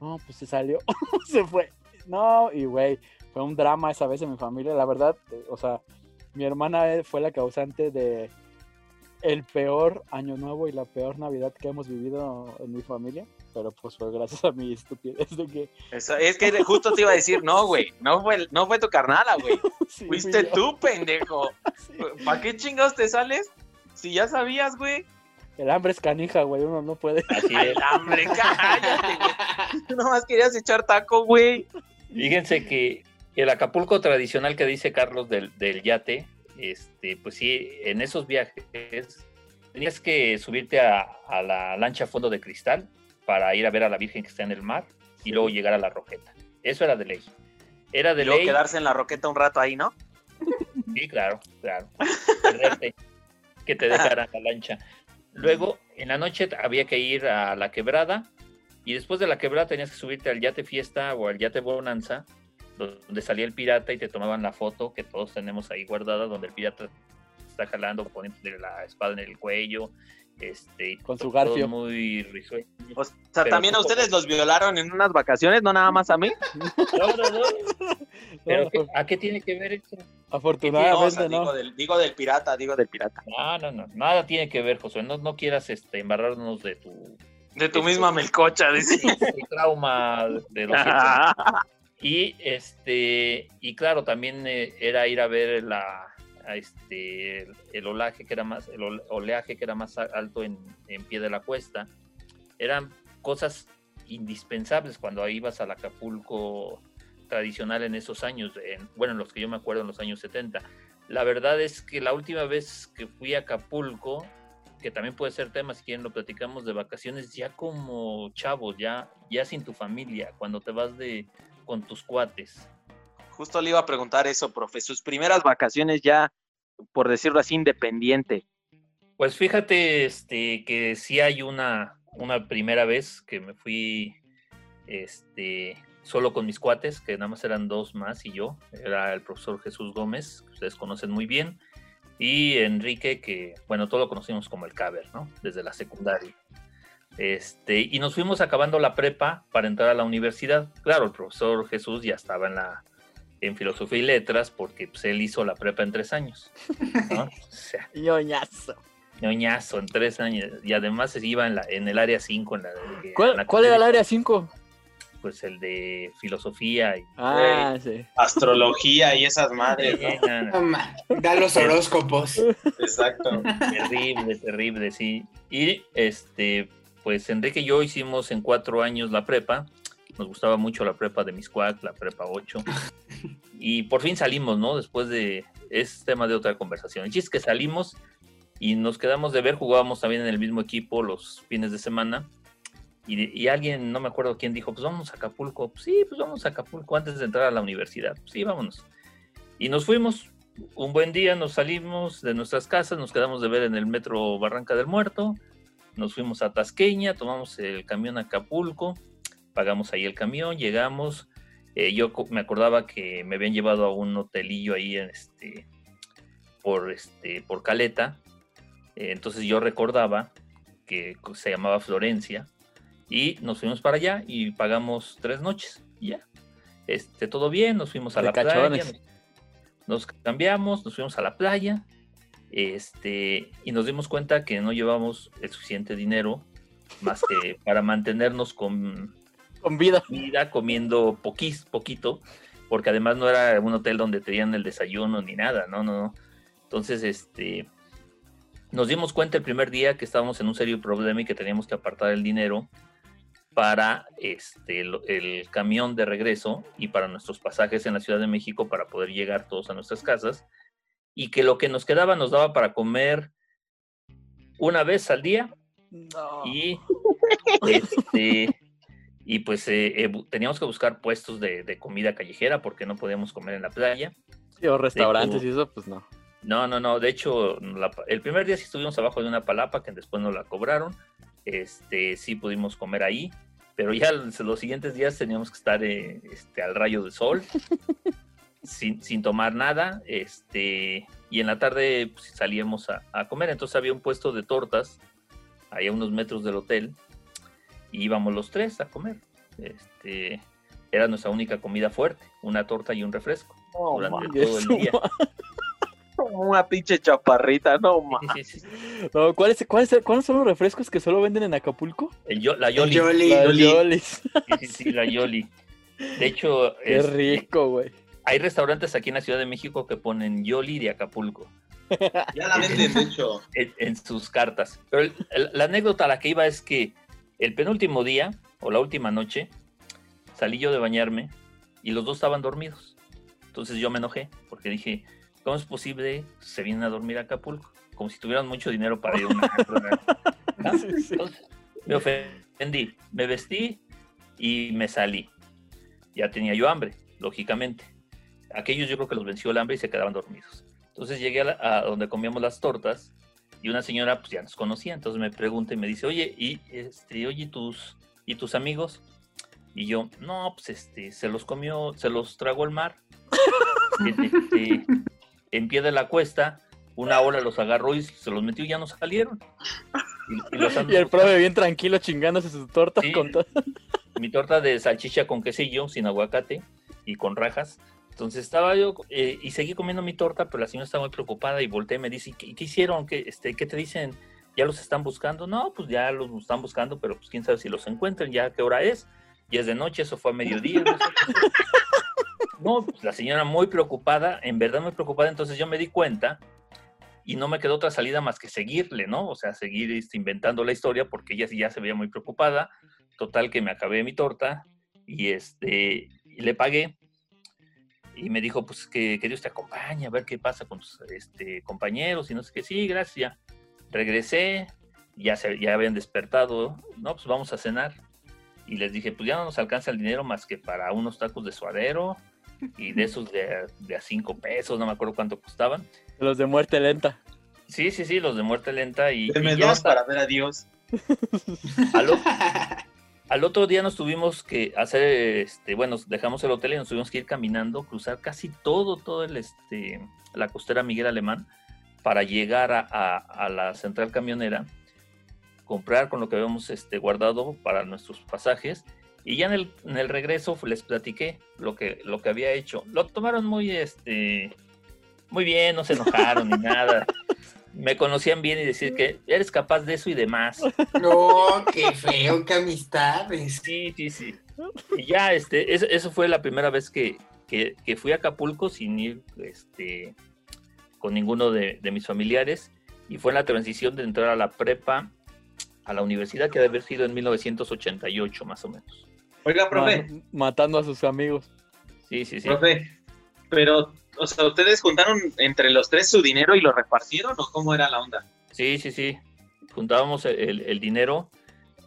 No, pues se salió, se fue. No, y güey, fue un drama esa vez en mi familia, la verdad, o sea, mi hermana fue la causante de el peor año nuevo y la peor Navidad que hemos vivido en mi familia, pero pues fue gracias a mi estupidez de que Eso, es que justo te iba a decir, no, güey. No fue, no fue tu carnala, güey. sí, Fuiste tú, pendejo. Sí. ¿Para qué chingados te sales? Si ya sabías, güey. El hambre es canija, güey, uno no puede. Así es. El hambre, cállate, güey. Tú nomás querías echar taco, güey. Fíjense que el Acapulco tradicional que dice Carlos del, del yate, este, pues sí, en esos viajes tenías que subirte a, a la lancha a fondo de cristal para ir a ver a la Virgen que está en el mar y luego llegar a la roqueta. Eso era de ley. Era de Y luego ley. quedarse en la roqueta un rato ahí, ¿no? Sí, claro, claro. Perderte, que te dejaran la lancha. Luego, en la noche había que ir a la quebrada y después de la quebrada tenías que subirte al yate fiesta o al yate bonanza, donde salía el pirata y te tomaban la foto que todos tenemos ahí guardada, donde el pirata está jalando, poniéndole la espada en el cuello, este, y Con su garfio. muy risueño. O sea, Pero también a poco- ustedes los violaron en unas vacaciones, no nada más a mí. No, no, no. ¿Pero qué- ¿A qué tiene que ver esto? No, o Afortunadamente sea, no. digo, del, digo del pirata, digo del pirata. No, no, no. Nada tiene que ver, José. No, no quieras este, embarrarnos de tu De tu misma melcocha, dice. el trauma de los. y este y claro también eh, era ir a ver la este el, el que era más el ole- oleaje que era más alto en, en pie de la cuesta. Eran cosas indispensables cuando ibas al Acapulco tradicional en esos años en- bueno en los que yo me acuerdo en los años 70 la verdad es que la última vez que fui a Acapulco que también puede ser tema si quieren lo platicamos de vacaciones ya como chavos ya ya sin tu familia cuando te vas de con tus cuates Justo le iba a preguntar eso, profe. Sus primeras vacaciones ya por decirlo así, independiente? Pues fíjate, este, que sí hay una, una primera vez que me fui, este, solo con mis cuates, que nada más eran dos más y yo, era el profesor Jesús Gómez, que ustedes conocen muy bien, y Enrique, que, bueno, todos lo conocimos como el Caber, ¿no? Desde la secundaria. Este, y nos fuimos acabando la prepa para entrar a la universidad. Claro, el profesor Jesús ya estaba en la en filosofía y letras porque pues, él hizo la prepa en tres años. ¿no? O sea, ñoñazo. ñoñazo en tres años. Y además se iba en, la, en el área 5. En la, en ¿Cuál, la cuál era el área 5? Pues el de filosofía. Y, Ah, sí. Astrología y esas madres, ¿no? Da los horóscopos. Exacto. terrible, terrible, sí. Y este, pues Enrique y yo hicimos en cuatro años la prepa. Nos gustaba mucho la prepa de Miscuac, la prepa 8. Y por fin salimos, ¿no? Después de. Es tema de otra conversación. El chiste es que salimos y nos quedamos de ver, jugábamos también en el mismo equipo los fines de semana. Y, y alguien, no me acuerdo quién, dijo: Pues vamos a Acapulco. Pues sí, pues vamos a Acapulco antes de entrar a la universidad. Pues sí, vámonos. Y nos fuimos. Un buen día nos salimos de nuestras casas, nos quedamos de ver en el metro Barranca del Muerto. Nos fuimos a Tasqueña, tomamos el camión a Acapulco, pagamos ahí el camión, llegamos. Eh, yo me acordaba que me habían llevado a un hotelillo ahí en este, por, este, por Caleta. Eh, entonces yo recordaba que se llamaba Florencia y nos fuimos para allá y pagamos tres noches. Ya. Este, todo bien, nos fuimos a la playa, nos- nos cambiamos, nos fuimos a la playa, este, y nos dimos cuenta que no llevamos el suficiente dinero más que para mantenernos con Con vida. vida, comiendo poquito, porque además no era un hotel donde tenían el desayuno ni nada, no, no, no. Entonces, este, nos dimos cuenta el primer día que estábamos en un serio problema y que teníamos que apartar el dinero para este, el camión de regreso y para nuestros pasajes en la Ciudad de México para poder llegar todos a nuestras casas y que lo que nos quedaba nos daba para comer una vez al día No. y este y pues eh, eh, teníamos que buscar puestos de, de comida callejera porque no podíamos comer en la playa. Sí, o restaurantes de y eso, pues no. No, no, no. De hecho, la el primer día sí estuvimos abajo de una palapa que después nos la cobraron. Este, sí pudimos comer ahí, pero ya los, los siguientes días teníamos que estar eh, este, al rayo del sol, sin, sin tomar nada. Este, y en la tarde pues, salíamos a, a comer. Entonces había un puesto de tortas ahí a unos metros del hotel y íbamos los tres a comer. Este, era nuestra única comida fuerte, una torta y un refresco durante mames, todo el día. Una pinche chaparrita, no ma. Sí, sí, sí. No, ¿cuáles, cuáles, ¿Cuáles son los refrescos que solo venden en Acapulco? El yo- la Yoli. Yoli. Las Yoli. Yolis. Sí, sí, sí, la Yoli. De hecho, Qué este, rico, güey. Hay restaurantes aquí en la Ciudad de México que ponen Yoli de Acapulco Ya la venden, de hecho. en, en sus cartas. Pero el- el- la anécdota a la que iba es que el penúltimo día o la última noche salí yo de bañarme y los dos estaban dormidos. Entonces yo me enojé porque dije, ¿cómo es posible se vienen a dormir a Acapulco? Como si tuvieran mucho dinero para ir a una... ¿Ah? Sí, sí. Entonces, me ofendí, me vestí y me salí. Ya tenía yo hambre, lógicamente. Aquellos yo creo que los venció el hambre y se quedaban dormidos. Entonces llegué a, la- a donde comíamos las tortas y una señora pues ya nos conocía, entonces me pregunta y me dice, oye, y este, oye, tus, ¿y tus amigos? Y yo, no, pues este, se los comió, se los tragó el mar. Y, este, en pie de la cuesta, una ola los agarró y se los metió y ya no salieron. Y, y los Y el profe bien tranquilo chingándose sus tortas Sí. con todo. mi torta de salchicha con quesillo, sin aguacate y con rajas. Entonces estaba yo eh, y seguí comiendo mi torta, pero la señora estaba muy preocupada y volteé y me dice, ¿qué, qué hicieron? ¿Qué, este, ¿Qué te dicen? ¿Ya los están buscando? No, pues ya los están buscando, pero pues quién sabe si los encuentran, ya qué hora es. Ya es de noche, eso fue a mediodía. No, sé. No, pues la señora muy preocupada, en verdad muy preocupada, entonces yo me di cuenta y no me quedó otra salida más que seguirle, ¿no? O sea, seguir este, inventando la historia porque ella ya se veía muy preocupada. Total que me acabé mi torta y este y le pagué y me dijo pues que, que Dios te acompañe a ver qué pasa con tus este, compañeros y no sé qué. Sí, gracias. Ya. Regresé, ya se ya habían despertado. No, pues vamos a cenar. Y les dije, pues ya no nos alcanza el dinero más que para unos tacos de suadero y de esos de, de a cinco pesos, no me acuerdo cuánto costaban. Los de muerte lenta. Sí, sí, sí, los de muerte lenta y, Deme y ya dos hasta- para ver a Dios. al, o- al otro día nos tuvimos que hacer, este, bueno, dejamos el hotel y nos tuvimos que ir caminando, cruzar casi todo, todo el, este, la costera Miguel Alemán para llegar a, a- a la central camionera, comprar con lo que habíamos este, guardado para nuestros pasajes y ya en el, en el regreso les platiqué lo que, lo que había hecho. Lo tomaron muy, este, muy bien, no se enojaron ni nada. Me conocían bien y decir que eres capaz de eso y demás. No, qué feo, qué amistades. Sí, sí, sí. Y ya, este, eso, eso fue la primera vez que, que- que fui a Acapulco sin ir, este, con ninguno de, de mis familiares. Y fue en la transición de entrar a la prepa, a la universidad, que debe haber sido en 1988, más o menos. Oiga, profe, Ma- matando a sus amigos. Sí, sí, sí. profe, pero, o sea, ¿ustedes juntaron entre los tres su dinero y lo repartieron o cómo era la onda? Sí, sí, sí. Juntábamos el, dinero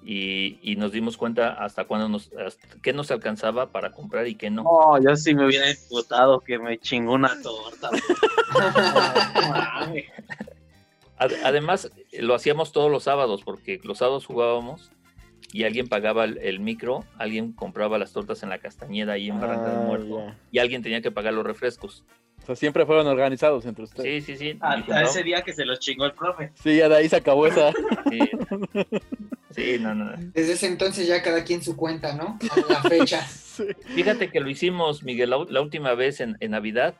y, y nos dimos cuenta hasta cuándo nos, hasta qué nos alcanzaba para comprar y qué no. No, yo sí me hubiera imputado que me chingó una torta. Además, lo hacíamos todos los sábados, porque los sábados jugábamos y alguien pagaba el, el micro, alguien compraba las tortas en la Castañeda ahí en Barranca del Ah, Muerto, ya. y alguien tenía que pagar los refrescos. O sea, siempre fueron organizados entre ustedes. Sí, sí, sí. y Hasta ese día que se los chingó el profe. Sí, ya de ahí se acabó esa. Sí, Sí, no, no. Desde ese entonces ya cada quien su cuenta, ¿no? A la fecha. Sí. Fíjate que lo hicimos, Miguel, la, última vez en, en Navidad,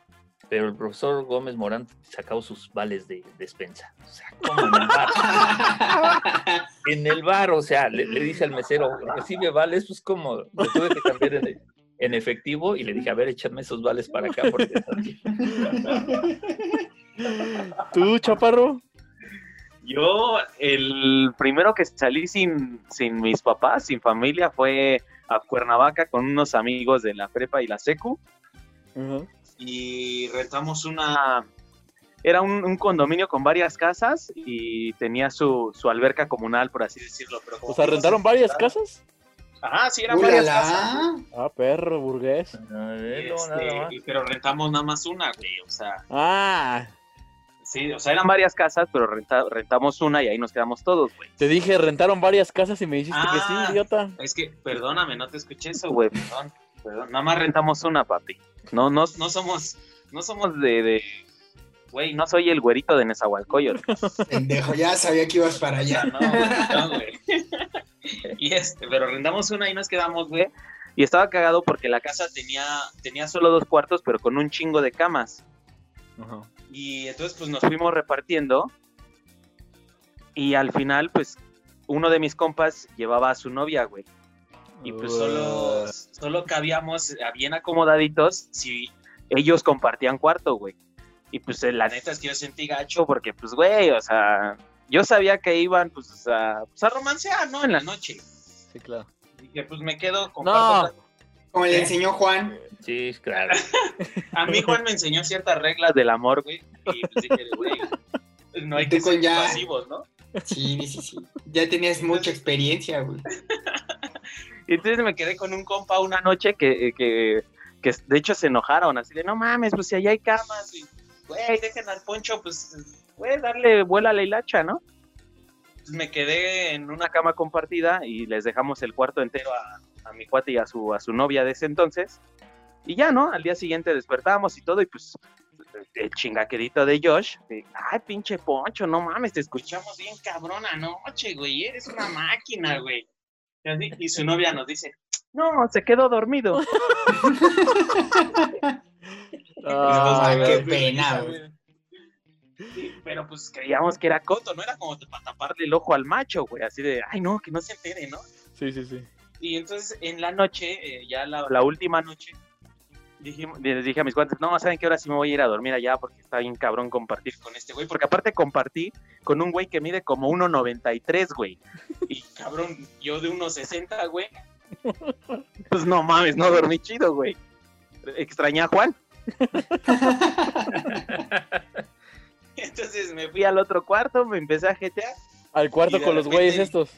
pero el profesor Gómez Morán sacó sus vales de despensa. O sea, ¿cómo en el bar? en el bar, o sea, le, le dice al mesero, recibe vales, pues como, le tuve que cambiar en, en efectivo y le dije, a ver, échame esos vales para acá. Porque ¿Tú, chaparro? Yo, el primero que salí sin, sin mis papás, sin familia, fue a Cuernavaca con unos amigos de la prepa y la secu. Y rentamos una... Era un, un condominio con varias casas y tenía su, su alberca comunal, por así decirlo. Pero O sea, ¿rentaron varias casas? Ajá, sí, eran varias casas. Ah, perro, burgués. A ver, no, Este, nada más. pero rentamos nada más una, güey. O sea, Ah, sí, o sea, eran varias casas, pero renta- rentamos una y ahí nos quedamos todos, güey. te dije, rentaron varias casas y me dijiste que Ah. sí, idiota. Es que, perdóname, no te escuché eso, güey, perdón, perdón. Nada más rentamos una, papi. No, no, no somos, no somos de, de, güey, no soy el güerito de Nezahualcóyotl. Pendejo, ya sabía que ibas para allá. No, no, güey. Y este, pero rentamos una y nos quedamos, güey. Y estaba cagado porque la casa tenía, tenía solo dos cuartos, pero con un chingo de camas. Ajá. Y entonces pues nos fuimos repartiendo y al final pues uno de mis compas llevaba a su novia, güey. Y pues solo, solo cabíamos eh, bien acomodaditos si ellos compartían cuarto, güey. Y pues eh, la neta es que yo sentí gacho porque pues, güey, o sea, yo sabía que iban pues a, pues, a romancear, ¿no? En la noche. Sí, claro. Dije, pues me quedo con No. Como le enseñó Juan. Sí, claro. A mí Juan me enseñó ciertas reglas del amor, güey. Y pues dije, güey, no hay que ser ya- pasivos, ¿no? Sí, sí, sí. Ya tenías mucha experiencia, güey. Y entonces me quedé con un compa una noche que, que, que de hecho se enojaron, así de, no mames, pues si allá hay camas, güey, dejen al poncho, pues, güey, darle vuela a la hilacha, ¿no? Entonces me quedé en una cama compartida y les dejamos el cuarto entero a, a mi cuate y a su, a su novia de ese entonces. Y ya, ¿no? Al día siguiente despertamos y todo, y pues el chingaquerito de Josh, de, ay, pinche poncho, no mames, te escuchamos bien cabrón anoche, güey, eres una máquina, güey. Y así, Y su novia nos dice, no, se quedó dormido. Qué pena, güey. Sí, pero pues creíamos que era coto, no era como para taparle el ojo al macho, güey, así de, ay, no, que no se entere, ¿no? sí, sí, sí. Y entonces en la noche, eh, ya la, la última noche, dijimos- les dije a mis cuates, no, ¿saben qué hora sí me voy a ir a dormir allá? Porque está bien cabrón compartir con este güey. Porque aparte compartí con un güey que mide como 1.93, güey. Y cabrón, yo de 1.60, güey. Pues no mames, no dormí chido, güey. Extrañé a Juan. Entonces me fui al otro cuarto, me empecé a jetear. Al cuarto con los güeyes estos.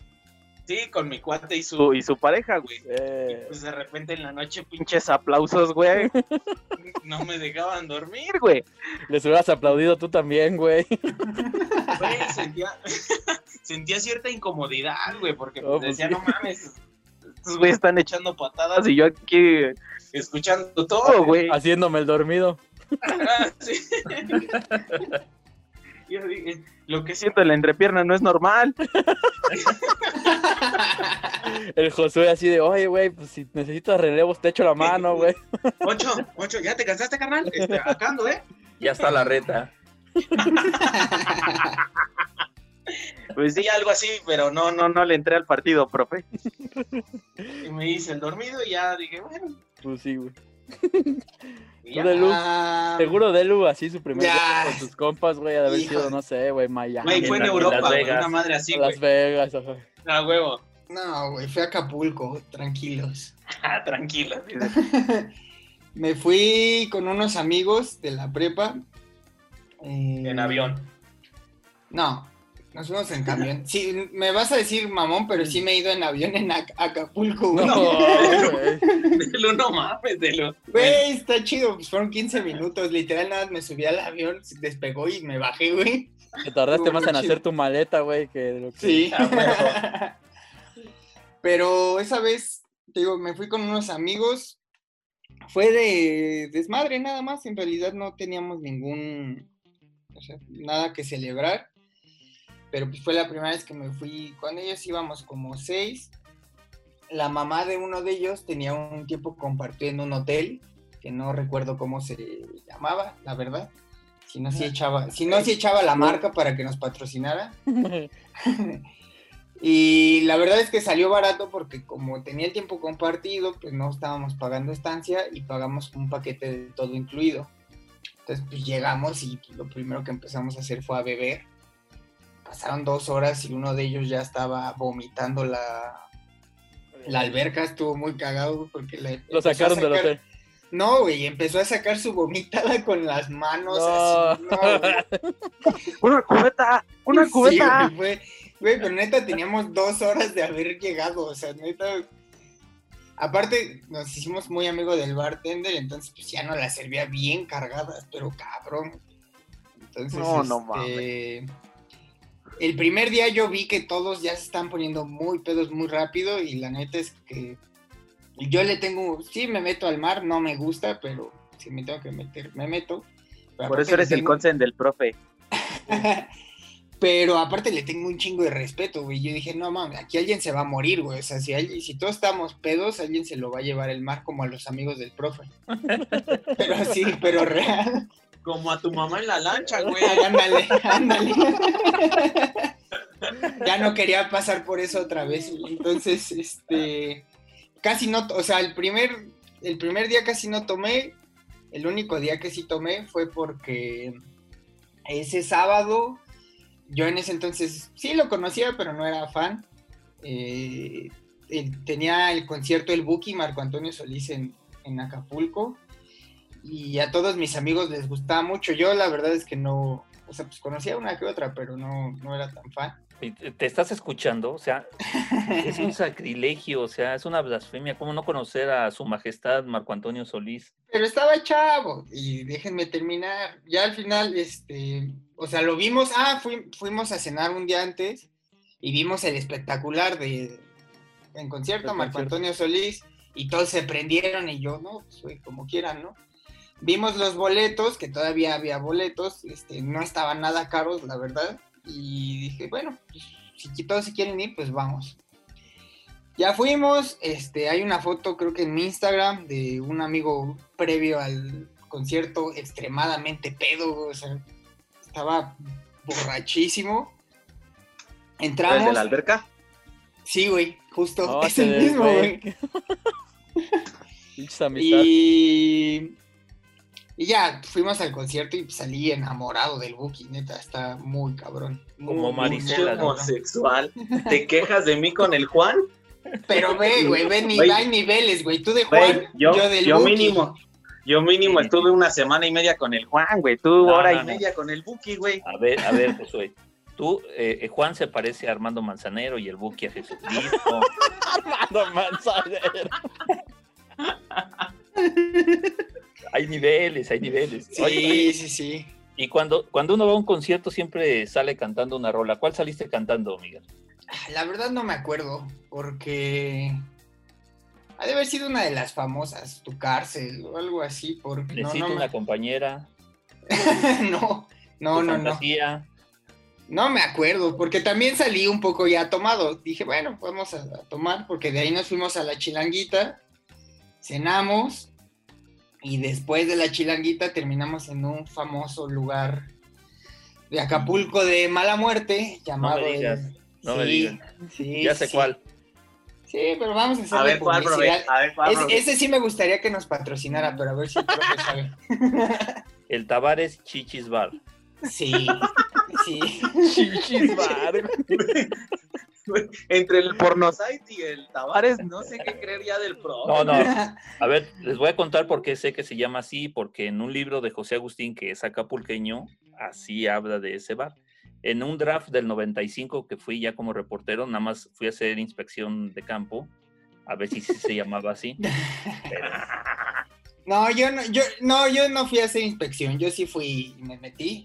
Sí, con mi cuate y su, y su pareja, güey. Y Eh, pues de repente en la noche, pinches aplausos, güey. No me dejaban dormir, güey. les hubieras aplaudido tú también, güey. Güey, sentía, sentía cierta incomodidad, güey, porque Oh, pues, pues decía, sí. no mames, estos güeyes están echando patadas y yo aquí escuchando todo, güey. Haciéndome el dormido. Ah, sí. Yo dije, lo que siento en la entrepierna no es normal. El Josué así de, oye, güey, pues si necesitas relevos, te echo la mano, güey. Ocho, ocho, ¿ya te cansaste, carnal? Este, acá ando, ¿eh? Ya está la reta. Pues sí, algo así, pero no, no, no le entré al partido, profe. Y me hice el dormido y ya dije, bueno, Pues sí, güey. Delu, Ah, seguro Delu, así su primer día con tus compas, güey, ha de haber Hijo sido, no sé, güey, Miami, Güey, fue en en Europa, Las güey, Vegas. una madre así, Las güey. Vegas, ajá. A huevo. No, güey, fui a Acapulco, tranquilos. Ah, tranquilo. dice. Me fui con unos amigos de la prepa. eh, En avión. No, nos fuimos en camión. Sí, me vas a decir mamón, pero sí me he ido en avión en Ac- Acapulco, güey. No, güey. Delo, no mames, Delo. Güey, está chido, pues fueron 15 minutos, literal, nada, me subí al avión, se despegó y me bajé, güey. Te tardaste más en Chido. hacer tu maleta, güey, que lo que... Sí. Ah, Pero esa vez, te digo, me fui con unos amigos. Fue de desmadre nada más. En realidad no teníamos ningún. O sea, nada que celebrar. Pero pues fue la primera vez que me fui. Con ellos íbamos como seis. La mamá de uno de ellos tenía un tiempo compartido en un hotel. Que no recuerdo cómo se llamaba, la verdad. Si no, si echaba, si no, si echaba la marca para que nos patrocinara. Y la verdad es que salió barato porque como tenía el tiempo compartido, pues no estábamos pagando estancia y pagamos un paquete de todo incluido. Entonces pues llegamos y lo primero que empezamos a hacer fue a beber. Pasaron dos horas y uno de ellos ya estaba vomitando la, la alberca, estuvo muy cagado porque le Lo empezó a sacaron del sacar- hotel. No, güey, empezó a sacar su vomitada con las manos No. así. No, güey. Una cubeta, una Sí, cubeta. güey, fue- güey, pero neta teníamos dos horas de haber llegado, o sea, neta. Aparte, nos hicimos muy amigos del bartender, entonces pues ya nos las servía bien cargadas, pero cabrón. Entonces, No, no este, El primer día yo vi que todos ya se están poniendo muy pedos muy rápido y la neta es que yo le tengo, sí me meto al mar, no me gusta, pero si me tengo que meter, me meto. Pero Por eso eres el consen del profe. Pero aparte le tengo un chingo de respeto, güey. Yo dije, no mames, aquí alguien se va a morir, güey. O sea, si, alguien- si todos estamos pedos, alguien se lo va a llevar el mar como a los amigos del profe. pero sí, pero real. Como a tu mamá en la lancha, güey. ándale, ándale. ya no quería pasar por eso otra vez. Entonces, este, casi no, o sea, el primer, el primer día casi no tomé. El único día que sí tomé fue porque ese sábado, yo en ese entonces sí lo conocía, pero no era fan. Eh, tenía el concierto El Buki Marco Antonio Solís en, en Acapulco y a todos mis amigos les gustaba mucho. Yo la verdad es que no, o sea, pues conocía una que otra, pero no, no era tan fan. ¿Te estás escuchando? O sea, es un sacrilegio, o sea, es una blasfemia. ¿Cómo no conocer a su majestad Marco Antonio Solís? Pero estaba chavo y déjenme terminar. Ya al final, este, o sea, lo vimos, ah, fui- fuimos a cenar un día antes y vimos el espectacular de en concierto Marco. Antonio Solís y todos se prendieron y yo, no, pues como quieran, ¿no? Vimos los boletos, que todavía había boletos, este, no estaban nada caros, la verdad, y dije, bueno, pues, si todos se quieren ir, pues vamos. Ya fuimos, este, hay una foto creo que en mi Instagram de un amigo previo al concierto extremadamente pedo, o sea, estaba borrachísimo. ¿El Entramos. de la alberca? Sí, güey, justo es te el mismo, güey. Y... y ya fuimos al concierto y salí enamorado del Buki, neta, está muy cabrón. muy, Como Marisela, homosexual. ¿Te quejas de mí con el Juan? Pero ve, güey, ve, ni, hay niveles, güey. Tú de Juan, yo, yo, del yo Buki. mínimo. Yo mínimo estuve una semana y media con el Juan, güey. Tú No, hora no, y no. media con el Buki, güey. A ver, a ver, Josué. Tú, eh, eh, Juan se parece a Armando Manzanero y el Buki a Jesucristo. Armando Manzanero. hay niveles, hay niveles. Sí, Oye, sí, sí. y cuando, cuando uno va a un concierto siempre sale cantando una rola. ¿Cuál saliste cantando, Miguel? La verdad no me acuerdo, porque ha de haber sido una de las famosas, Tu Cárcel o algo así, porque no, Necesito no, una me... compañera. no, no, no, no. fantasía. No me acuerdo, porque también salí un poco ya tomado. Dije, bueno, vamos a, a tomar, porque de ahí nos fuimos a la chilanguita, cenamos, y después de la chilanguita terminamos en un famoso lugar de Acapulco de mala muerte, llamado... el- digas, no me Sí, digas. sí, Ya sé sí. cuál. Sí, pero vamos a hacer A ver cuál, profe. A ver cuál, profe. ese sí me gustaría que nos patrocinara, pero a ver si el profe sabe. El Tavares Chichis Bar. Sí, sí. Chichis bar. Entre el pornosite y el Tavares, no sé qué creer ya del pro. No, no. A ver, les voy a contar por qué sé que se llama así, porque en un libro de José Agustín, que es acapulqueño, así habla de ese bar. En un draft del 95 que fui ya como reportero, nada más fui a hacer inspección de campo, a ver si se llamaba así. Pero- No, yo no, yo, no, yo no fui a hacer inspección, yo sí fui y me metí.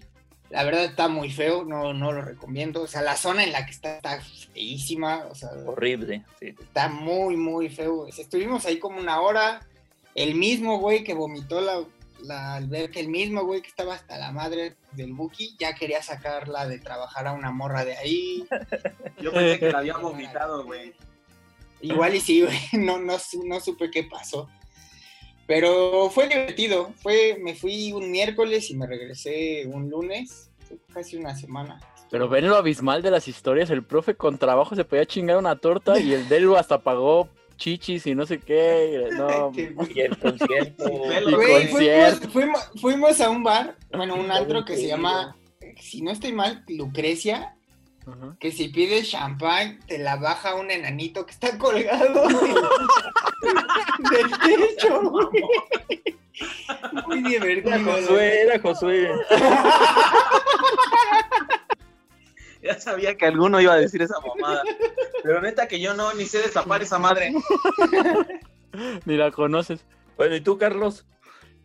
La verdad está muy feo, no, no lo recomiendo. O sea, la zona en la que está está feísima, o sea, horrible. sí. está muy, muy feo. Estuvimos ahí como una hora. El mismo güey que vomitó la, la alberca, el mismo güey que estaba hasta la madre del Buki, ya quería sacarla de trabajar a una morra de ahí. Yo pensé que la había vomitado, güey. Igual y sí, güey, no, no, no supe qué pasó. Pero fue divertido. Fue, me fui un miércoles y me regresé un lunes. Fue casi una semana. Pero ven lo abismal de las historias. El profe con trabajo se podía chingar una torta y el Delu hasta pagó chichis y no sé qué. No, Y el concierto. fuimos, fuimos, fuimos a un bar, bueno, un antro que se llama, si no estoy mal, Lucrecia, Que si pides champán, te la baja un enanito que está colgado del, del techo, güey. Muy divertido. Josué, era Josué. Ya sabía que alguno iba a decir esa mamada. Pero neta que yo no, ni sé destapar esa madre. Ni la conoces. Bueno, ¿y tú, Carlos?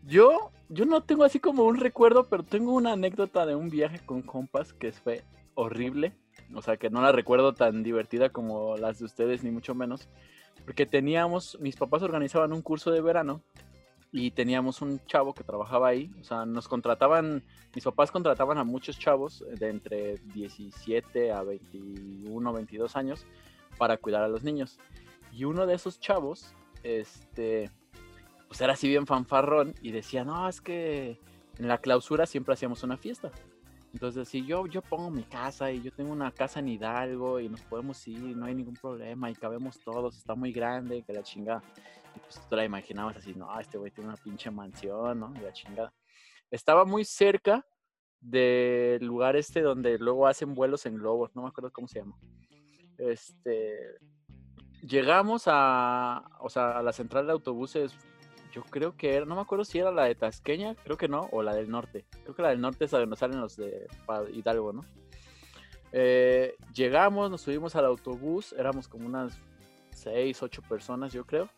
Yo, yo no tengo así como un recuerdo, pero tengo una anécdota de un viaje con compas que fue horrible. O sea, que no la recuerdo tan divertida como las de ustedes, ni mucho menos. Porque teníamos, mis papás organizaban un curso de verano y teníamos un chavo que trabajaba ahí. O sea, nos contrataban, mis papás contrataban a muchos chavos de entre 17 a 21, 22 años para cuidar a los niños. Y uno de esos chavos, este, pues era así bien fanfarrón y decía, no, es que en la clausura siempre hacíamos una fiesta. Entonces, si yo, yo pongo mi casa y yo tengo una casa en Hidalgo y nos podemos ir, no hay ningún problema y cabemos todos, está muy grande, que la chingada. Y pues tú la imaginabas así, no, este güey tiene una pinche mansión, ¿no? Y la chingada. Estaba muy cerca del lugar este donde luego hacen vuelos en globos, no me acuerdo cómo se llama. Este, llegamos a, o sea, a la central de autobuses, yo creo que era, no me acuerdo si era la de Tasqueña, creo que no, o la del norte. Creo que la del norte es a donde salen los de Hidalgo, ¿no? Eh, llegamos, nos subimos al autobús, éramos como unas seis, ocho personas, yo creo.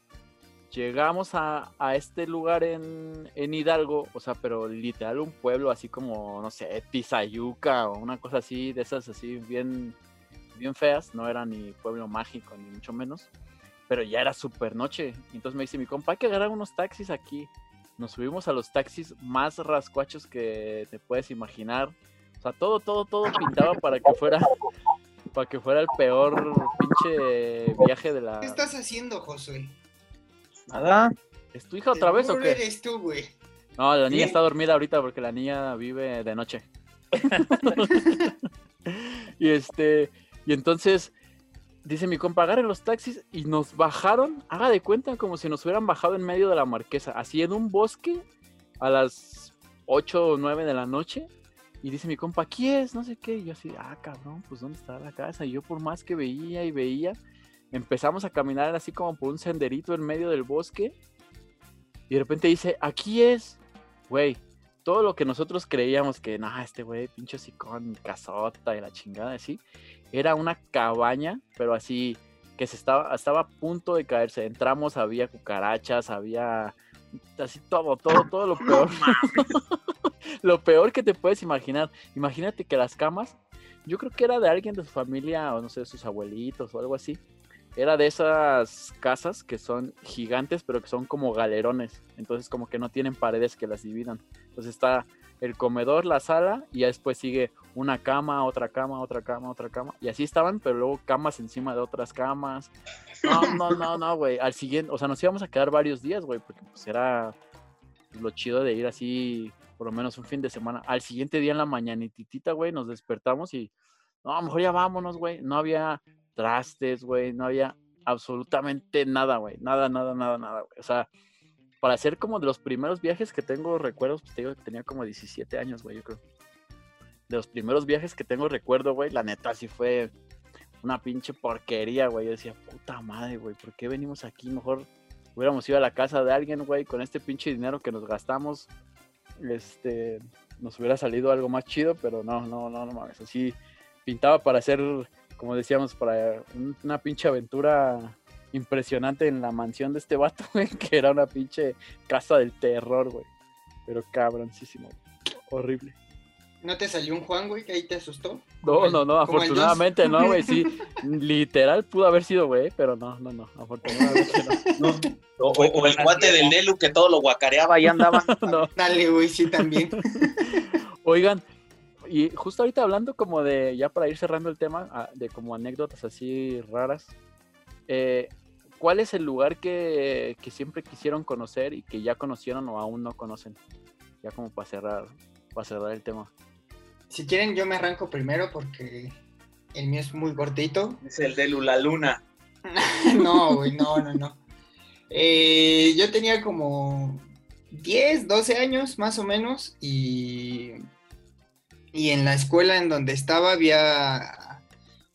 Llegamos a, a este lugar en, en Hidalgo, o sea, pero literal un pueblo así como, no sé, Tizayuca o una cosa así, de esas así bien, bien feas, no era ni pueblo mágico, ni mucho menos, pero ya era súper noche. Y Entonces me dice mi compa, hay que agarrar unos taxis aquí. Nos subimos a los taxis más rascuachos que te puedes imaginar. O sea, todo, todo, todo pintaba para que fuera, para que fuera el peor pinche viaje de la... ¿Qué estás haciendo, Josué? Nada. ¿Es tu hija otra vez o qué? eres tú, güey. No, la niña ¿Sí? está dormida ahorita porque la niña vive de noche. y este, y entonces dice mi compa, agarren los taxis y nos bajaron, haga de cuenta como si nos hubieran bajado en medio de la marquesa, así en un bosque a las 8 o 9 de la noche. Y dice mi compa, aquí es, no sé qué. Y yo así, ah, cabrón, pues ¿dónde está la casa? Y yo por más que veía y veía, empezamos a caminar así como por un senderito en medio del bosque. Y de repente dice, aquí es, güey, todo lo que nosotros creíamos que, nah, este güey, pinche sicón, casota y la chingada, así, era una cabaña, pero así, que se estaba, estaba a punto de caerse. Entramos, había cucarachas, había así todo, todo, todo lo peor. lo peor que te puedes imaginar. Imagínate que las camas, yo creo que era de alguien de su familia, o no sé, de sus abuelitos o algo así. Era de esas casas que son gigantes, pero que son como galerones. Entonces, como que no tienen paredes que las dividan. Entonces está el comedor, la sala, y ya después sigue una cama, otra cama, otra cama, otra cama. Y así estaban, pero luego camas encima de otras camas. No, no, no, no, güey. Al siguiente, o sea, nos íbamos a quedar varios días, güey, porque pues era lo chido de ir así, por lo menos un fin de semana. Al siguiente día en la mañanitita, güey, nos despertamos y, no, a lo mejor ya vámonos, güey. No había trastes, güey, no había absolutamente nada, güey. Nada, nada, nada, nada, güey. O sea, para ser como de los primeros viajes que tengo recuerdos, pues te digo que tenía como 17 años, güey, yo creo. De los primeros viajes que tengo recuerdo, güey, la neta sí fue una pinche porquería, güey. Yo decía, puta madre, güey, ¿por qué venimos aquí? Mejor hubiéramos ido a la casa de alguien, güey, con este pinche dinero que nos gastamos. Este, nos hubiera salido algo más chido, pero no, no, no, no mames. Así pintaba para hacer, como decíamos, para un- una pinche aventura impresionante en la mansión de este vato, güey, que era una pinche casa del terror, güey. Pero cabroncísimo, güey. horrible. ¿No te salió un Juan, güey, que ahí te asustó? No, el- no, no, afortunadamente no, güey, sí. Literal pudo haber sido, güey, pero no, no, no, afortunadamente no. O, o el cuate del Nelu que todo lo guacareaba y andaba. no. Dale, güey, sí, también. Oigan, y justo ahorita hablando como de, ya para ir cerrando el tema, ah, de como anécdotas así raras, eh, ¿cuál es el lugar que, que siempre quisieron conocer y que ya conocieron o aún no conocen? Ya como para cerrar, para cerrar el tema. Si quieren, yo me arranco primero porque el mío es muy cortito. Es el de Lula Luna. no, güey, no, no, no. Eh, yo tenía como 10, 12 años más o menos y, y en la escuela en donde estaba había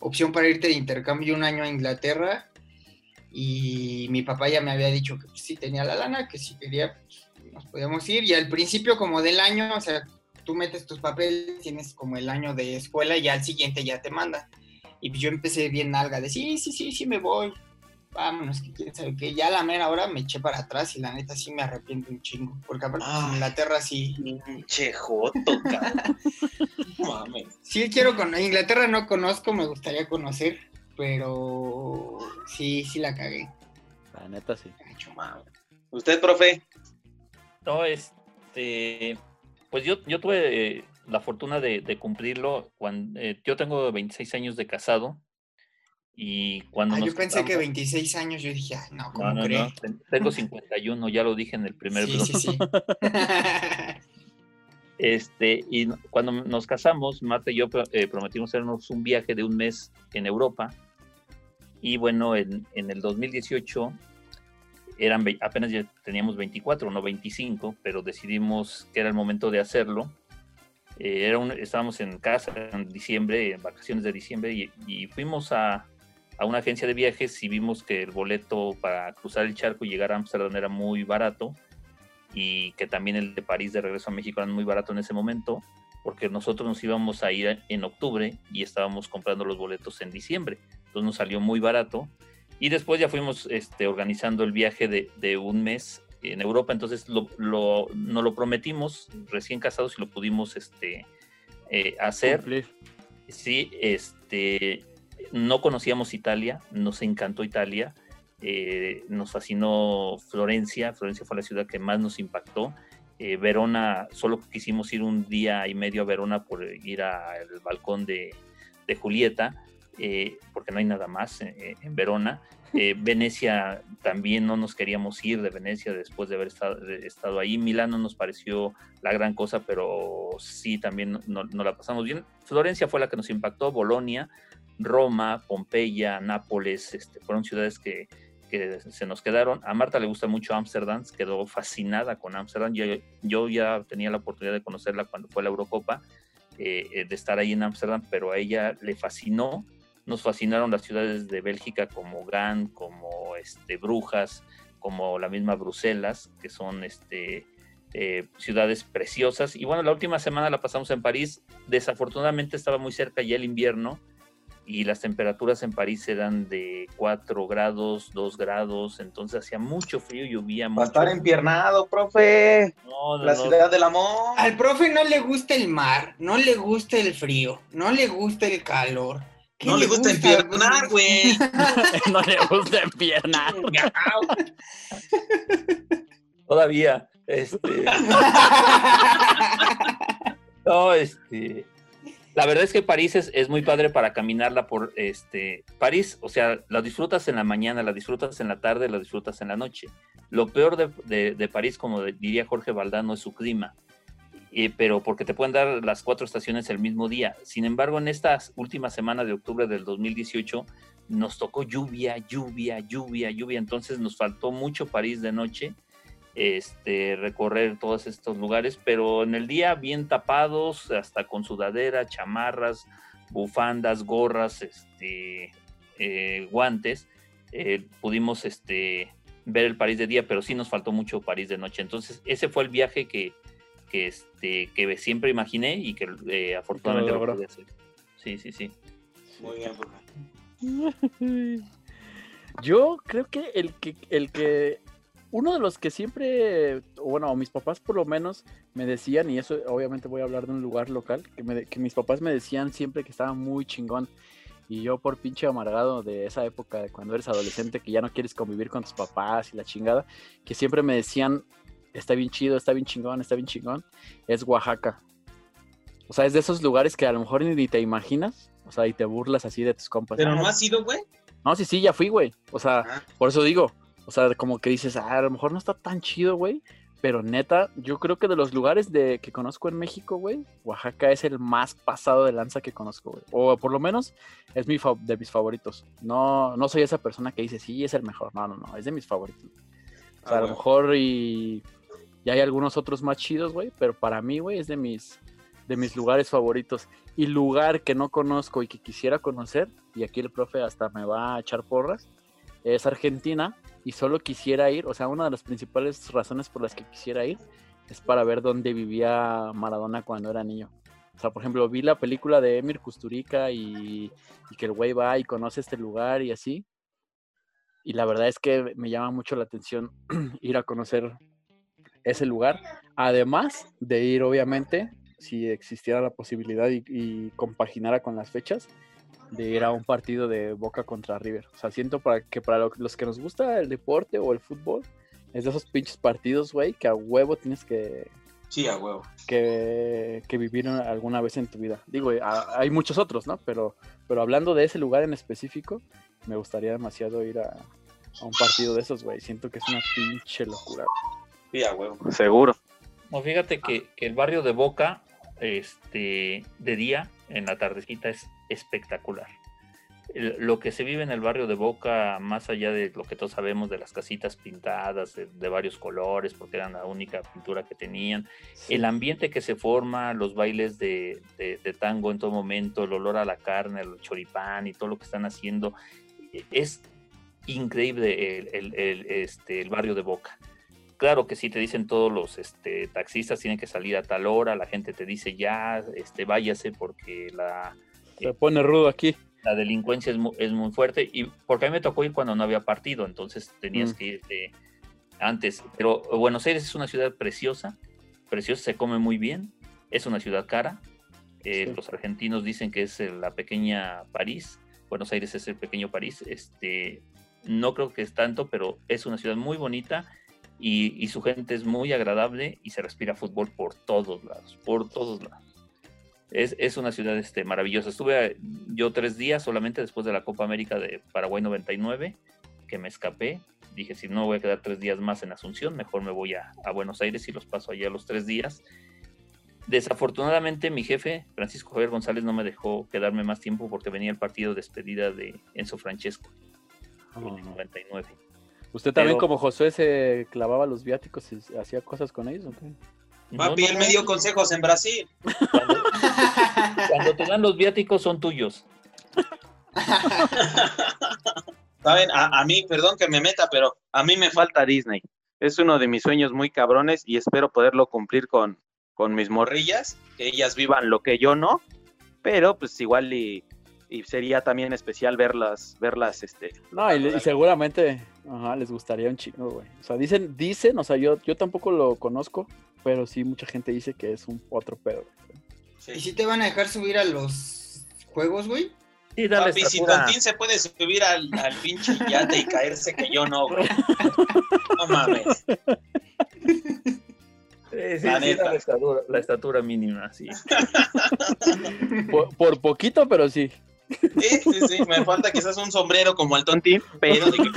opción para irte de intercambio un año a Inglaterra y mi papá ya me había dicho que sí tenía la lana, que si quería pues, nos podíamos ir y al principio como del año, o sea, tú metes tus papeles, tienes como el año de escuela y al siguiente ya te manda. Y pues yo empecé bien nalga de sí, sí, sí, sí me voy. Vámonos, que quién sabe qué. Ya la mera hora me eché para atrás y la neta sí me arrepiento un chingo. Porque aparte pues, Ah. Inglaterra sí. Pinche joto, cabrón. Mames. Sí quiero con Inglaterra no conozco, me gustaría conocer. Pero sí, sí la cagué. La neta sí. ¿Usted, profe? No, este, pues yo, yo tuve eh, la fortuna de, de cumplirlo cuando yo tengo 26 años de casado y cuando Ah, nos yo pensé que casamos- 26 años, yo dije, "Ay, no, ¿cómo no, no, cree? no, ten- tengo 51, ya lo dije en el primer Sí, blog. sí, sí. Este, y cuando nos casamos, Marta y yo eh, prometimos hacernos un viaje de un mes en Europa. Y bueno, en, en el 2018 eran, apenas ya teníamos 24, no 25, pero decidimos que era el momento de hacerlo. Eh, era un- estábamos en casa en diciembre, en vacaciones de diciembre, y, y fuimos a, a una agencia de viajes y vimos que el boleto para cruzar el charco y llegar a Ámsterdam era muy barato y que también el de París de regreso a México era muy barato en ese momento, porque nosotros nos íbamos a ir en octubre y estábamos comprando los boletos en diciembre. Entonces nos salió muy barato. Y después ya fuimos este, organizando el viaje de, de un mes en Europa. Entonces lo, lo, nos lo prometimos recién casados y lo pudimos este, eh, hacer. Sí, este, no conocíamos Italia, nos encantó Italia, eh, nos fascinó Florencia, Florencia fue la ciudad que más nos impactó. Eh, Verona, solo quisimos ir un día y medio a Verona por ir al balcón de, de Julieta, eh, porque no hay nada más eh, en Verona. Eh, Venecia también no nos queríamos ir de Venecia después de haber estado, de- estado ahí. Milán no nos pareció la gran cosa, pero sí también no, la pasamos bien. Florencia fue la que nos impactó, Bolonia, Roma, Pompeya, Nápoles, este, fueron ciudades que, que se nos quedaron. A Marta le gusta mucho Ámsterdam, quedó fascinada con Ámsterdam. Yo, yo ya tenía la oportunidad de conocerla cuando fue la Eurocopa, eh, eh, de estar ahí en Ámsterdam, pero a ella le fascinó. Nos fascinaron las ciudades de Bélgica como Gant, como este, Brujas, como la misma Bruselas, que son este, eh, ciudades preciosas. Y bueno, la última semana la pasamos en París. Desafortunadamente estaba muy cerca ya el invierno y las temperaturas en París eran de 4 grados, 2 grados, entonces hacía mucho frío, llovía Va a mucho. estar empiernado, profe. No, no, La no. ciudad del amor. Al profe no le gusta el mar, no le gusta el frío, no le gusta el calor. ¿Qué No le gusta empiernar, güey. no le gusta empiernar. Todavía, este, no, este, la verdad es que París es, es muy padre para caminarla por, este, París, o sea, la disfrutas en la mañana, la disfrutas en la tarde, la disfrutas en la noche. Lo peor de, de- de París, como diría Jorge Valdano, es su clima. Eh, pero porque te pueden dar las cuatro estaciones el mismo día. Sin embargo, en esta última semana de octubre del 2018 nos tocó lluvia, lluvia, lluvia, lluvia. Entonces nos faltó mucho París de noche, este, recorrer todos estos lugares, pero en el día bien tapados, hasta con sudadera, chamarras, bufandas, gorras, este, eh, guantes. Eh, pudimos este, ver el París de día, pero sí nos faltó mucho París de noche. Entonces ese fue el viaje que, que, este, que siempre imaginé y que eh, afortunadamente lo logró. pude hacer. Sí, sí, sí. Muy bien. Yo creo que el que el que uno de los que siempre, o bueno, mis papás por lo menos me decían, y eso obviamente voy a hablar de un lugar local, que, me- que mis papás me decían siempre que estaba muy chingón. Y yo por pinche amargado de esa época, de cuando eres adolescente, que ya no quieres convivir con tus papás y la chingada, que siempre me decían, está bien chido, está bien chingón, está bien chingón, es Oaxaca. O sea, es de esos lugares que a lo mejor ni te imaginas, o sea, y te burlas así de tus compas. Pero Ah, no has ido, güey. no, sí, sí, ya fui, güey. O sea, Ah. por eso digo. O sea, como que dices, ah, a lo mejor no está tan chido, güey. Pero neta, yo creo que de los lugares de, que conozco en México, güey, Oaxaca es el más pasado de lanza que conozco, güey. O por lo menos es mi de mis favoritos. No, no soy esa persona que dice, sí, es el mejor. No, no, no, es de mis favoritos. O sea, Ah, a lo güey. mejor y, y hay algunos otros más chidos, güey. Pero para mí, güey, es de mis, de mis lugares favoritos. Y lugar que no conozco y que quisiera conocer, y aquí el profe hasta me va a echar porras, es Argentina. Y solo quisiera ir, o sea, una de las principales razones por las que quisiera ir es para ver dónde vivía Maradona cuando era niño. O sea, por ejemplo, vi la película de Emir Kusturica y, y que el güey va y conoce este lugar y así. Y la verdad es que me llama mucho la atención ir a conocer ese lugar. Además de ir, obviamente, si existiera la posibilidad y, y compaginara con las fechas, de ir a un partido de Boca contra River. O sea, siento para que para lo- los que nos gusta el deporte o el fútbol, es de esos pinches partidos, güey, que a huevo tienes que, Sí, a huevo. que, que vivir alguna vez en tu vida. Digo, a- hay muchos otros, ¿no? Pero, pero hablando de ese lugar en específico, me gustaría demasiado ir a, a un partido de esos, güey. Siento que es una pinche locura. Sí, a huevo. Seguro. No, fíjate que, que el barrio de Boca, este, de día, en la tardecita, es espectacular. El- lo que se vive en el barrio de Boca, más allá de lo que todos sabemos de las casitas pintadas de, de varios colores, porque eran la única pintura que tenían, el ambiente que se forma, los bailes de, de- de tango en todo momento, el olor a la carne, el choripán y todo lo que están haciendo, e- es increíble el, el- el, este, el barrio de Boca. Claro que sí te dicen todos los este, taxistas tienen que salir a tal hora, la gente te dice ya, este, váyase porque la, Se pone rudo aquí. la delincuencia es muy, es muy fuerte y porque a mí me tocó ir cuando no había partido, entonces tenías Mm. que irte antes. Pero Buenos Aires es una ciudad preciosa, preciosa, se come muy bien, es una ciudad cara. eh, Sí. Los argentinos dicen que es eh, la pequeña París, Buenos Aires es el pequeño París. Este, no creo que es tanto, pero es una ciudad muy bonita y, y su gente es muy agradable y se respira fútbol por todos lados, por todos lados. Es, es una ciudad este, maravillosa. Estuve yo tres días solamente después de la Copa América de Paraguay 99, que me escapé. Dije, si no voy a quedar tres días más en Asunción, mejor me voy a, a Buenos Aires y los paso allá los tres días. Desafortunadamente, mi jefe, Francisco Javier González, no me dejó quedarme más tiempo porque venía el partido de despedida de Enzo Francesco, en el 99. ¿Usted también Pero- como Josué se clavaba los viáticos y hacía cosas con ellos? o qué? No, Papi, no, él me dio consejos en Brasil. Cuando, cuando te dan los viáticos son tuyos. ¿Saben? A, a mí, perdón que me meta, pero a mí me falta Disney. es uno de mis sueños muy cabrones y espero poderlo cumplir con, con mis morrillas, que ellas vivan lo que yo no, pero pues igual y, y sería también especial verlas, verlas, este... No, y seguramente ajá, les gustaría un chingo, güey. O sea, dicen, dicen, o sea, yo, yo tampoco lo conozco, pero sí mucha gente dice que es un otro pedo. ¿Y si te van a dejar subir a los juegos, güey? Sí, dale Papi, si. Tontín se puede subir al, al pinche yate y caerse que yo no, güey. No mames. Sí, sí, La sí, la, estatura, la estatura mínima, sí. Por, por poquito, pero sí. Sí, sí, sí. Me falta quizás un sombrero como el Tontín, pero de que.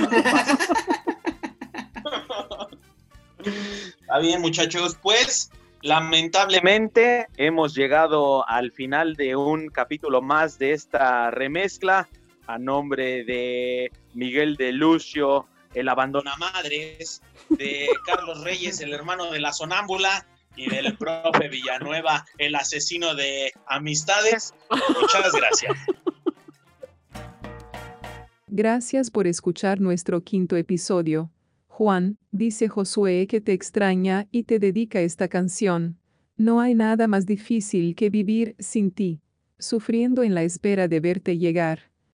Está bien, muchachos. Pues, lamentablemente, hemos llegado al final de un capítulo más de esta remezcla. A nombre de Miguel de Lucio, el abandonamadres, de Carlos Reyes, el hermano de la sonámbula, y del profe Villanueva, el asesino de amistades. Muchas gracias. Gracias por escuchar nuestro quinto episodio. Juan, dice Josué que te extraña y te dedica esta canción. No hay nada más difícil que vivir sin ti, sufriendo en la espera de verte llegar.